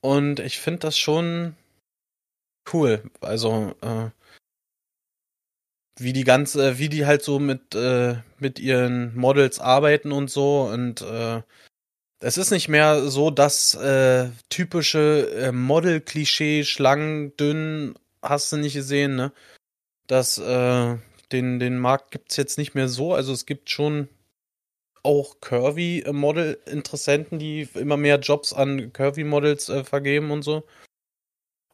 Und ich finde das schon cool. Also, äh, wie die ganze, wie die halt so mit, äh, mit ihren Models arbeiten und so. Und äh, es ist nicht mehr so das äh, typische äh, Model-Klischee, schlank, dünn hast du nicht gesehen, ne? Das, äh, den, den Markt gibt's jetzt nicht mehr so. Also es gibt schon auch Curvy-Model-Interessenten, die immer mehr Jobs an Curvy-Models äh, vergeben und so.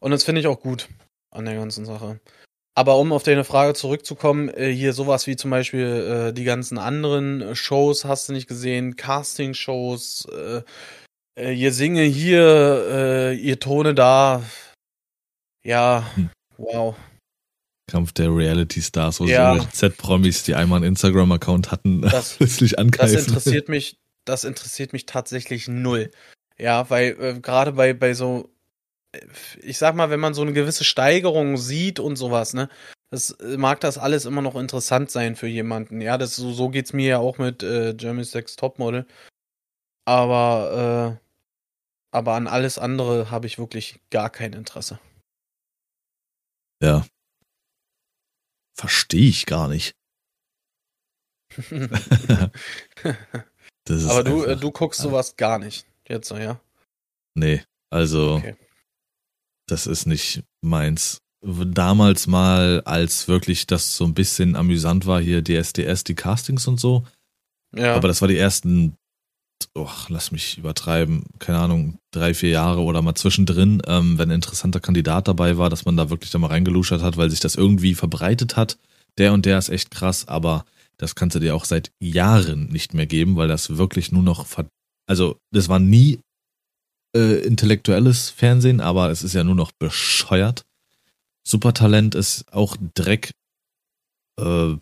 Und das finde ich auch gut an der ganzen Sache. Aber um auf deine Frage zurückzukommen, äh, hier sowas wie zum Beispiel äh, die ganzen anderen Shows hast du nicht gesehen, Casting-Shows, äh, äh, ihr singe hier, äh, ihr tone da, ja, hm. Wow. Kampf der Reality Stars, wo ja. so Z-Promis, die einmal einen Instagram-Account hatten, [LAUGHS] das, plötzlich angreifen. Das interessiert mich, das interessiert mich tatsächlich null. Ja, weil äh, gerade bei, bei so, äh, ich sag mal, wenn man so eine gewisse Steigerung sieht und sowas, ne, das äh, mag das alles immer noch interessant sein für jemanden. Ja, das so, so geht's mir ja auch mit äh, Jeremy Sex Topmodel. Aber, äh, aber an alles andere habe ich wirklich gar kein Interesse. Ja. Verstehe ich gar nicht. [LAUGHS] Aber du, äh, du guckst sowas gar nicht. Jetzt, ja? Nee, also okay. das ist nicht meins. Damals mal, als wirklich das so ein bisschen amüsant war, hier DSDS, die Castings und so. Ja. Aber das war die ersten oh, lass mich übertreiben, keine Ahnung, drei, vier Jahre oder mal zwischendrin, ähm, wenn ein interessanter Kandidat dabei war, dass man da wirklich da mal reingeluschert hat, weil sich das irgendwie verbreitet hat. Der und der ist echt krass, aber das kannst du dir auch seit Jahren nicht mehr geben, weil das wirklich nur noch, also das war nie äh, intellektuelles Fernsehen, aber es ist ja nur noch bescheuert. Supertalent ist auch Dreck. Äh,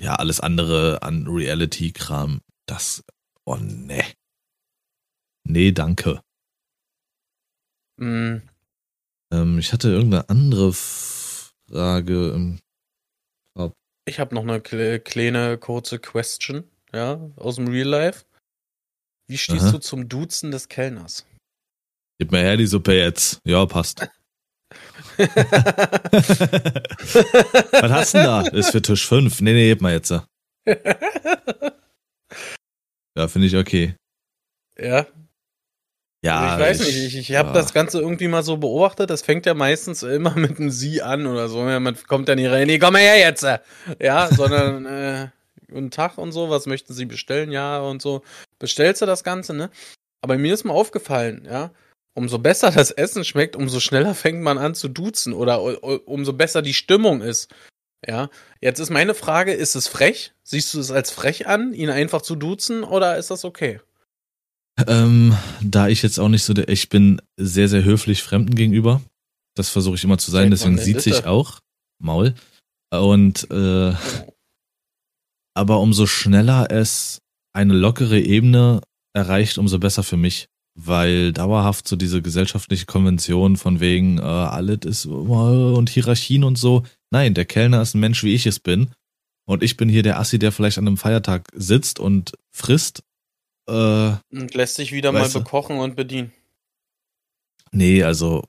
ja, alles andere an Reality-Kram das, oh ne. Nee, danke. Mm. Ähm, ich hatte irgendeine andere Frage im Kopf. Ich habe noch eine kleine, kurze Question, ja, aus dem Real Life. Wie stehst Aha. du zum Duzen des Kellners? Gib mir her die Suppe jetzt. Ja, passt. [LAUGHS] Was hast du denn da? Ist für Tisch 5. Nee, nee, heb mal jetzt. [LAUGHS] Ja, finde ich okay. Ja. Ja. Also ich weiß nicht, ich, ich habe ja. das Ganze irgendwie mal so beobachtet. Das fängt ja meistens immer [LAUGHS] mit einem Sie an oder so. Ja, Man kommt ja nicht rein, nee, komm mal her jetzt. Ja, sondern [LAUGHS] äh, guten Tag und so, was möchten Sie bestellen? Ja, und so. Bestellst du das Ganze, ne? Aber mir ist mal aufgefallen, ja, umso besser das Essen schmeckt, umso schneller fängt man an zu duzen oder umso besser die Stimmung ist. Ja, jetzt ist meine Frage, ist es frech? Siehst du es als frech an, ihn einfach zu duzen oder ist das okay? Ähm, da ich jetzt auch nicht so der, ich bin sehr, sehr höflich Fremden gegenüber. Das versuche ich immer zu sein, deswegen sieht sich auch. Maul. Und äh, aber umso schneller es eine lockere Ebene erreicht, umso besser für mich. Weil dauerhaft so diese gesellschaftliche Konvention von wegen äh, alles ist äh, und Hierarchien und so. Nein, der Kellner ist ein Mensch, wie ich es bin. Und ich bin hier der Assi, der vielleicht an einem Feiertag sitzt und frisst. Äh, Und lässt sich wieder mal bekochen und bedienen. Nee, also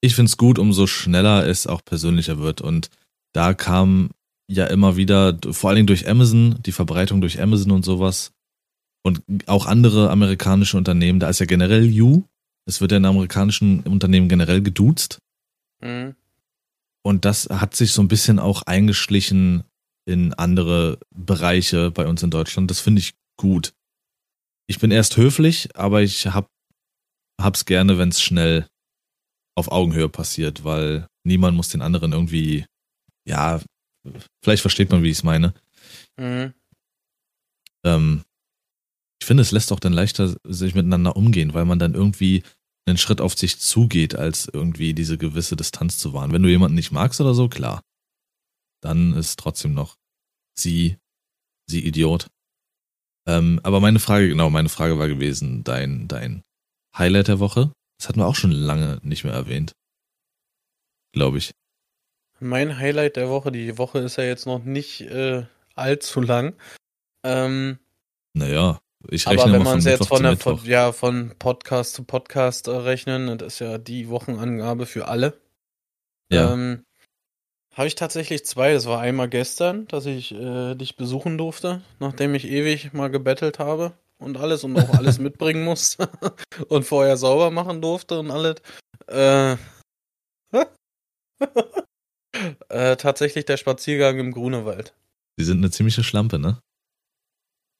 ich find's gut, umso schneller es auch persönlicher wird. Und da kam ja immer wieder, vor allen Dingen durch Amazon, die Verbreitung durch Amazon und sowas und auch andere amerikanische Unternehmen, da ist ja generell You, es wird ja in amerikanischen Unternehmen generell geduzt Mhm. Und das hat sich so ein bisschen auch eingeschlichen in andere Bereiche bei uns in Deutschland. Das finde ich gut. Ich bin erst höflich, aber ich hab, hab's gerne, wenn's schnell auf Augenhöhe passiert, weil niemand muss den anderen irgendwie, ja, vielleicht versteht man, wie ich es meine. Mhm. Ähm, ich finde, es lässt auch dann leichter sich miteinander umgehen, weil man dann irgendwie einen Schritt auf sich zugeht, als irgendwie diese gewisse Distanz zu wahren. Wenn du jemanden nicht magst oder so, klar. Dann ist trotzdem noch sie, sie Idiot. Ähm, aber meine Frage, genau, meine Frage war gewesen, dein, dein Highlight der Woche. Das hatten wir auch schon lange nicht mehr erwähnt. Glaube ich. Mein Highlight der Woche, die Woche ist ja jetzt noch nicht äh, allzu lang. Ähm, Naja, ich aber rechne wenn mal man es jetzt von, der, von, ja, von Podcast zu Podcast äh, rechnen, das ist ja die Wochenangabe für alle. Ja. Ähm, Habe ich tatsächlich zwei. Das war einmal gestern, dass ich äh, dich besuchen durfte, nachdem ich ewig mal gebettelt habe und alles und auch alles [LAUGHS] mitbringen musste [LAUGHS] und vorher sauber machen durfte und alles. Äh, [LAUGHS] äh, tatsächlich der Spaziergang im Grunewald. Die sind eine ziemliche Schlampe, ne?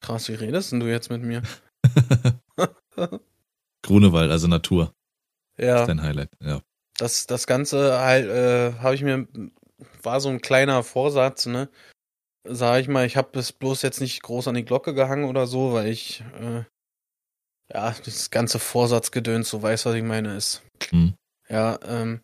Krass, wie redest denn du jetzt mit mir? [LAUGHS] [LAUGHS] Grunewald, also Natur, Ja. ist dein Highlight. Ja. Das, das Ganze halt, äh, habe ich mir, war so ein kleiner Vorsatz, ne? Sag ich mal, ich habe es bloß jetzt nicht groß an die Glocke gehangen oder so, weil ich, äh, ja, dieses ganze Vorsatzgedöns, so weiß, was ich meine, ist. Hm. Ja, ähm,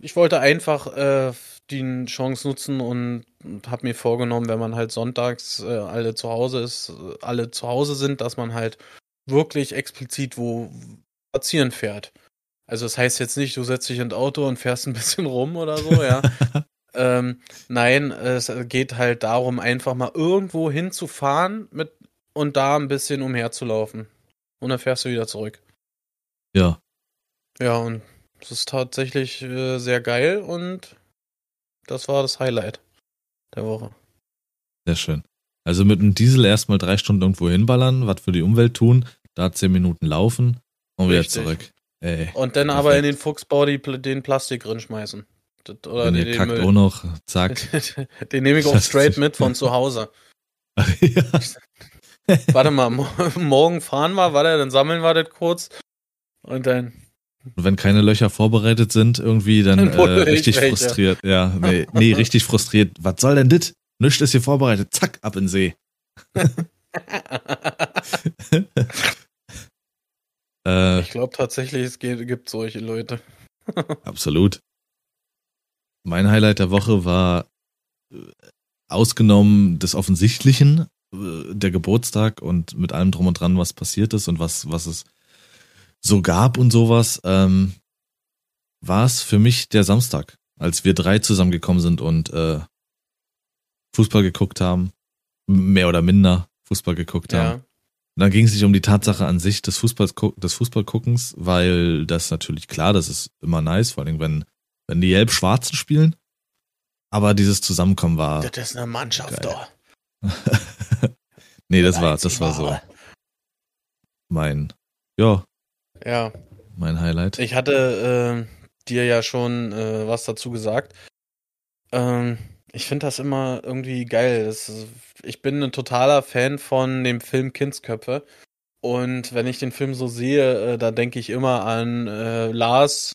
ich wollte einfach äh, die Chance nutzen und, habe mir vorgenommen, wenn man halt sonntags äh, alle zu Hause ist, alle zu Hause sind, dass man halt wirklich explizit wo spazieren fährt. Also das heißt jetzt nicht, du setzt dich ins Auto und fährst ein bisschen rum oder so, ja. [LAUGHS] ähm, nein, es geht halt darum, einfach mal irgendwo hinzufahren mit und da ein bisschen umherzulaufen. Und dann fährst du wieder zurück. Ja, Ja, und es ist tatsächlich äh, sehr geil und das war das Highlight der Woche. sehr schön. Also mit dem Diesel erstmal drei Stunden irgendwo hinballern, was für die Umwelt tun, da zehn Minuten laufen und wieder zurück. Ey, Und dann aber in den Fuchsbau die, den Plastik reinschmeißen. Oder wenn den, ihr den kackt Müll. auch noch, zack. [LAUGHS] den nehme ich auch straight mit von [LAUGHS] zu Hause. ja. Warte mal, mo [LAUGHS] morgen fahren wir, warte, dann sammeln wir das kurz. Und dann. Und wenn keine Löcher vorbereitet sind, irgendwie, dann äh, richtig welche. frustriert. Ja, [LAUGHS] nee, nee, richtig frustriert. Was soll denn dit? Nichts ist hier vorbereitet. Zack, ab in den See. [LAUGHS] [LAUGHS] Äh, ich glaube tatsächlich, es geht, gibt solche Leute. Absolut. Mein Highlight der Woche war äh, ausgenommen des Offensichtlichen, äh, der Geburtstag und mit allem drum und dran, was passiert ist und was, was es so gab und sowas, ähm, war es für mich der Samstag, als wir drei zusammengekommen sind und äh, Fußball geguckt haben, mehr oder minder Fußball geguckt haben. Ja. dann ging es sich um die Tatsache an sich des, Fußballs, des Fußballguckens, weil das natürlich klar, das ist immer nice, vor allem wenn, wenn die Gelb-Schwarzen spielen. Aber dieses Zusammenkommen war. Das ist eine Mannschaft da. [LAUGHS] nee, das war, das war so mein, ja. Ja. Mein Highlight. Ich hatte äh, dir ja schon äh, was dazu gesagt. Ähm, ich finde das immer irgendwie geil. Das, ich bin ein totaler Fan von dem Film Kindsköpfe. Und wenn ich den Film so sehe, äh, da denke ich immer an äh, Lars,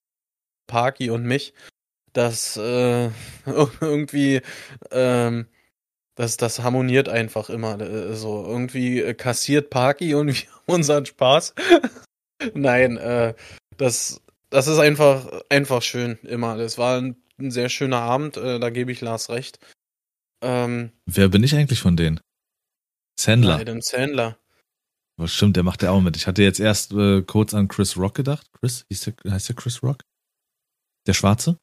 Parky und mich. Das äh, [LAUGHS] irgendwie, ähm, das, das harmoniert einfach immer äh, so. Irgendwie kassiert Parky und wir haben unseren Spaß. [LAUGHS] Nein, äh, das, das ist einfach, einfach schön immer. Das war ein, ein sehr schöner Abend, äh, da gebe ich Lars recht. Ähm, Wer bin ich eigentlich von denen? Sandler. Adam Sandler. Oh, stimmt, der macht ja auch mit. Ich hatte jetzt erst äh, kurz an Chris Rock gedacht. Chris? Hieß der, heißt der Chris Rock? Der Schwarze?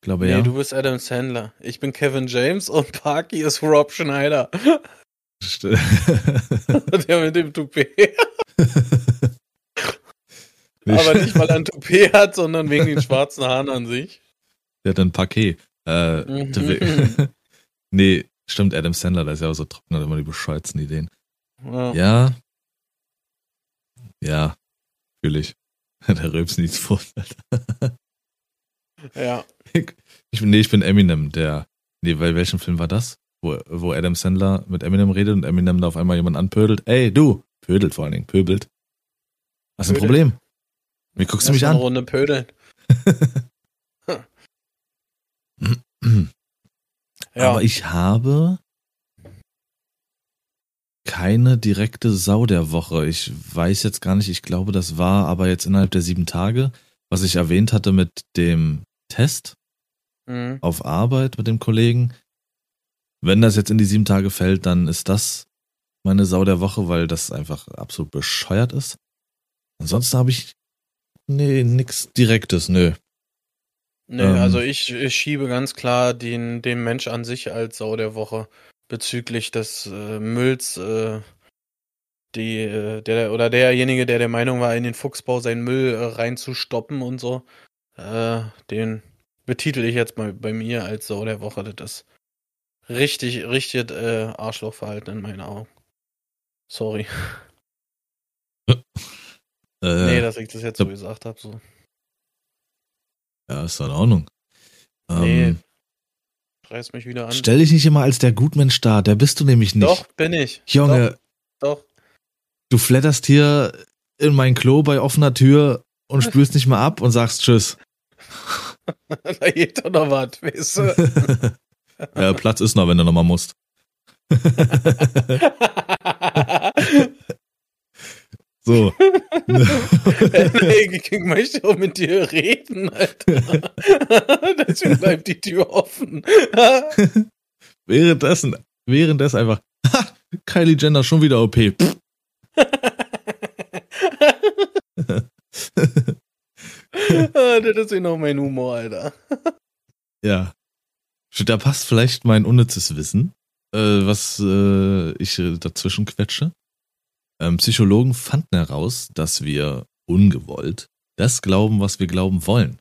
Ich glaube nee, ja. Nee, du bist Adam Sandler. Ich bin Kevin James und Parky ist Rob Schneider. Stimmt. [LAUGHS] der mit dem Toupet. [LAUGHS] Aber nicht, weil er ein Toupet hat, sondern wegen den schwarzen Haaren an sich. Der hat ein Paket. Äh, mhm. [LAUGHS] nee, stimmt, Adam Sandler, der ist ja auch so trocken, hat immer die bescheuertsten Ideen. Ja. Ja, ja fühle ich. [LAUGHS] Der rülpst nichts vor. ja. Ich, nee, ich bin Eminem, der. Nee, weil welchen Film war das? Wo, wo Adam Sandler mit Eminem redet und Eminem da auf einmal jemanden anpödelt. Ey, du! Pödelt vor allen Dingen, pöbelt. Was ist ein Problem? Wie guckst du mich an? Eine Runde pödeln. [LAUGHS] ja. Aber ich habe keine direkte Sau der Woche. Ich weiß jetzt gar nicht, ich glaube, das war aber jetzt innerhalb der sieben Tage, was ich erwähnt hatte mit dem Test mhm. auf Arbeit mit dem Kollegen. Wenn das jetzt in die sieben Tage fällt, dann ist das meine Sau der Woche, weil das einfach absolut bescheuert ist. Ansonsten habe ich Nee, nix Direktes, nö. Nee, ähm, also ich, ich schiebe ganz klar den, den Mensch an sich als Sau der Woche bezüglich des äh, Mülls, äh, die, äh, der oder derjenige, der der Meinung war, in den Fuchsbau seinen Müll äh, reinzustoppen und so, äh, den betitel ich jetzt mal bei mir als Sau der Woche. Das ist richtig, richtig äh, Arschlochverhalten in meinen Augen. Sorry. [LAUGHS] Äh, nee, dass ich das jetzt so gesagt habe. So. Ja, ist in Ordnung. Nee. Ähm, Reiß mich wieder an. Stell dich nicht immer als der Gutmensch dar, der bist du nämlich nicht. Doch, bin ich. Junge. Doch. doch. Du flatterst hier in mein Klo bei offener Tür und [LAUGHS] spürst nicht mal ab und sagst Tschüss. [LAUGHS] da geht doch noch was, weißt du? [LAUGHS] ja, Platz ist noch, wenn du nochmal musst. So. ich möchte auch mit dir reden, Alter. [LAUGHS] Deswegen bleibt die Tür offen. [LAUGHS] währenddessen, währenddessen einfach, ha, Kylie Jenner schon wieder OP. [LAUGHS] ah, das ist noch mein Humor, Alter. ja. Da passt vielleicht mein unnützes Wissen, äh, was äh, ich dazwischen quetsche. Ähm, Psychologen fanden heraus, dass wir ungewollt das glauben, was wir glauben wollen.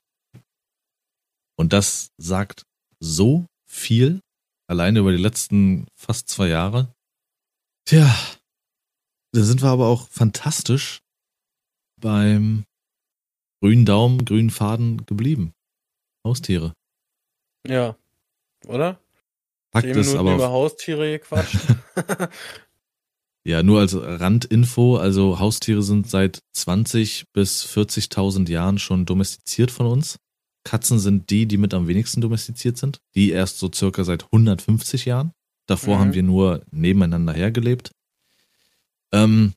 Und das sagt so viel, alleine über die letzten fast zwei Jahre. Tja, da sind wir aber auch fantastisch beim grünen Daumen, grünen Faden geblieben. Haustiere. Ja, oder? Fakt ist aber über Haustiere gequatscht. [LAUGHS] [LAUGHS] Ja, nur als Randinfo, also Haustiere sind seit 20 bis 40.000 Jahren schon domestiziert von uns. Katzen sind die, die mit am wenigsten domestiziert sind, die erst so circa seit 150 Jahren. Davor mhm. haben wir nur nebeneinander hergelebt. Ähm,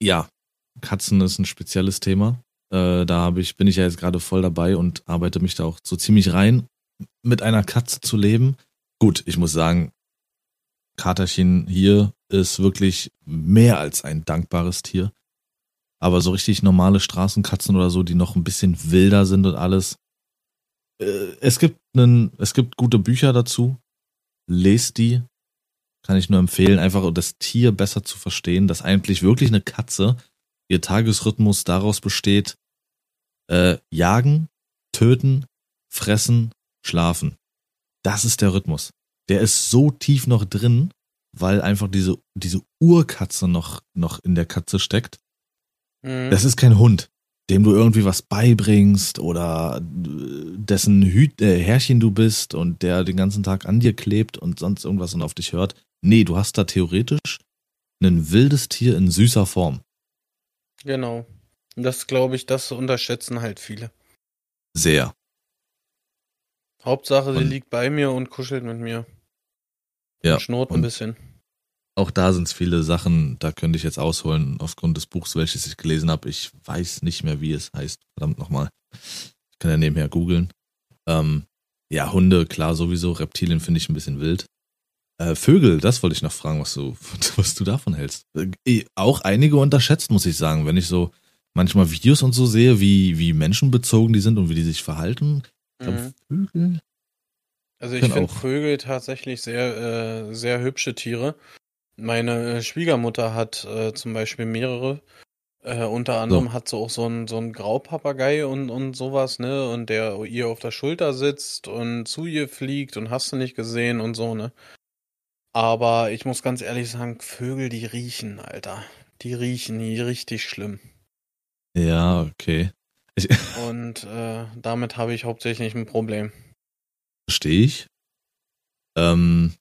ja, Katzen ist ein spezielles Thema. Äh, da habe ich, bin ich ja jetzt gerade voll dabei und arbeite mich da auch so ziemlich rein, mit einer Katze zu leben. Gut, ich muss sagen, Katerchen hier ist wirklich mehr als ein dankbares Tier. Aber so richtig normale Straßenkatzen oder so, die noch ein bisschen wilder sind und alles. Äh, es gibt einen, es gibt gute Bücher dazu. Lest die. kann ich nur empfehlen, einfach das Tier besser zu verstehen, dass eigentlich wirklich eine Katze ihr Tagesrhythmus daraus besteht, äh, jagen, töten, fressen, schlafen. Das ist der Rhythmus. Der ist so tief noch drin, weil einfach diese, diese Urkatze noch, noch in der Katze steckt. Mhm. Das ist kein Hund, dem du irgendwie was beibringst oder dessen Hüt, äh, Herrchen du bist und der den ganzen Tag an dir klebt und sonst irgendwas und auf dich hört. Nee, du hast da theoretisch ein wildes Tier in süßer Form. Genau. Das glaube ich, das unterschätzen halt viele. Sehr. Hauptsache, sie liegt bei mir und kuschelt mit mir. Ja. Schnurrt ein bisschen. Auch da sind es viele Sachen, da könnte ich jetzt ausholen, aufgrund des Buchs, welches ich gelesen habe. Ich weiß nicht mehr, wie es heißt. Verdammt nochmal. Ich kann ja nebenher googeln. Ähm, ja, Hunde, klar, sowieso. Reptilien finde ich ein bisschen wild. Äh, Vögel, das wollte ich noch fragen, was du, [LAUGHS] was du davon hältst. Äh, auch einige unterschätzt, muss ich sagen. Wenn ich so manchmal Videos und so sehe, wie, wie menschenbezogen die sind und wie die sich verhalten. Mhm. Vögel. Also ich finde Vögel tatsächlich sehr, äh, sehr hübsche Tiere. Meine Schwiegermutter hat äh, zum Beispiel mehrere. Äh, unter anderem so. hat sie auch so einen so einen Graupapagei und, und sowas, ne? Und der ihr auf der Schulter sitzt und zu ihr fliegt und hast du nicht gesehen und so, ne? Aber ich muss ganz ehrlich sagen, Vögel, die riechen, Alter. Die riechen die richtig schlimm. Ja, okay. Ich Und äh, damit habe ich hauptsächlich ein Problem. Verstehe ich. Ähm,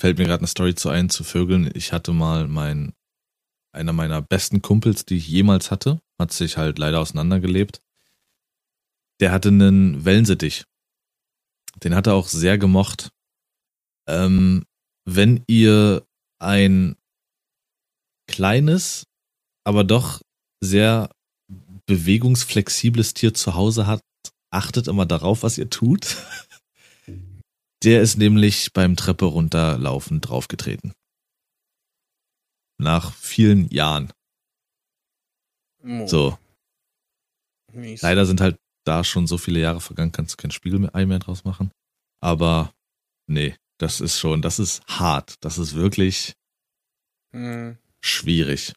fällt mir gerade eine Story zu ein zu Vögeln. Ich hatte mal mein, einer meiner besten Kumpels, die ich jemals hatte, hat sich halt leider auseinandergelebt. Der hatte einen Wellensittich. Den hat er auch sehr gemocht. Ähm, wenn ihr ein kleines, aber doch sehr bewegungsflexibles Tier zu Hause habt, achtet immer darauf, was ihr tut. Der ist nämlich beim Treppe runterlaufen draufgetreten. Nach vielen Jahren. Oh. So. Mies. Leider sind halt da schon so viele Jahre vergangen, kannst du kein Spiegelei mehr draus machen. Aber nee, das ist schon, das ist hart. Das ist wirklich hm. schwierig.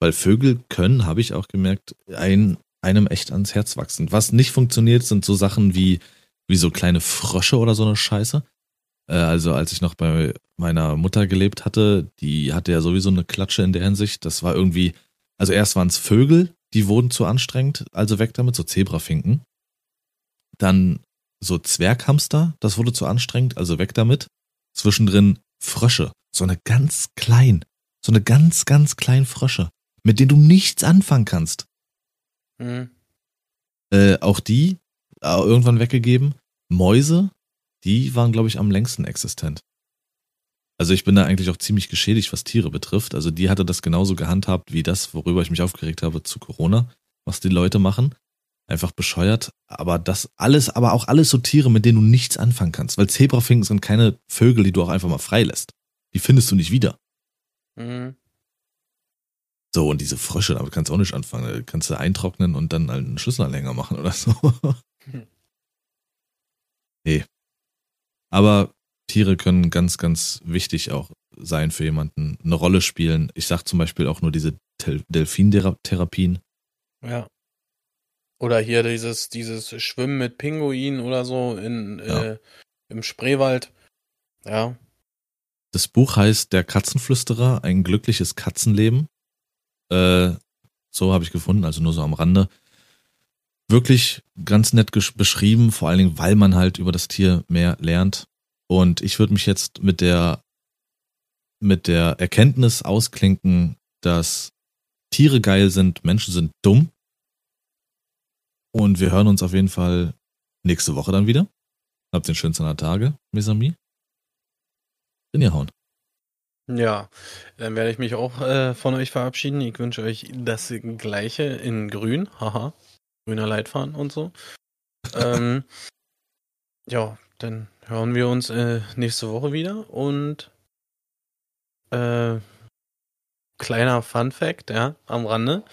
Weil Vögel können, habe ich auch gemerkt, ein, einem echt ans Herz wachsen. Was nicht funktioniert, sind so Sachen wie, wie so kleine Frösche oder so eine Scheiße. Äh, also als ich noch bei meiner Mutter gelebt hatte, die hatte ja sowieso eine Klatsche in der Hinsicht. Das war irgendwie, also erst waren es Vögel, die wurden zu anstrengend, also weg damit, so Zebrafinken. Dann so Zwerghamster, das wurde zu anstrengend, also weg damit. Zwischendrin Frösche, so eine ganz klein, so eine ganz, ganz kleinen Frösche mit denen du nichts anfangen kannst. Mhm. Äh, auch die äh, irgendwann weggegeben. Mäuse, die waren, glaube ich, am längsten existent. Also ich bin da eigentlich auch ziemlich geschädigt, was Tiere betrifft. Also die hatte das genauso gehandhabt wie das, worüber ich mich aufgeregt habe zu Corona, was die Leute machen. Einfach bescheuert. Aber das alles, aber auch alles so Tiere, mit denen du nichts anfangen kannst. Weil Zebrafinken sind keine Vögel, die du auch einfach mal freilässt. Die findest du nicht wieder. Mhm. So, und diese Frösche, damit kannst du auch nicht anfangen. Da kannst du eintrocknen und dann einen Schlüsselanhänger machen oder so. Hm. [LAUGHS] Nee. Aber Tiere können ganz, ganz wichtig auch sein für jemanden, eine Rolle spielen. Ich sag zum Beispiel auch nur diese Delfintherapien. Ja. Oder hier dieses, dieses Schwimmen mit Pinguinen oder so in, ja. äh, im Spreewald. Ja. Das Buch heißt Der Katzenflüsterer, ein glückliches Katzenleben. Äh, so habe ich gefunden, also nur so am Rande. Wirklich ganz nett beschrieben, vor allen Dingen, weil man halt über das Tier mehr lernt. Und ich würde mich jetzt mit der, mit der Erkenntnis ausklinken, dass Tiere geil sind, Menschen sind dumm. Und wir hören uns auf jeden Fall nächste Woche dann wieder. Habt den schönsten Tage, mes amis. In ihr hauen. Ja, dann werde ich mich auch äh, von euch verabschieden. Ich wünsche euch das gleiche in grün. Haha. Grüner Leitfaden und so. ähm, [LAUGHS] ja, dann hören wir uns äh, nächste Woche wieder und äh, kleiner Fun Fact, ja, am Rande.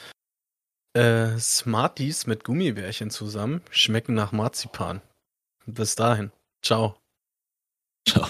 Äh, Smarties mit Gummibärchen zusammen schmecken nach Marzipan. Bis dahin. Ciao. Ciao.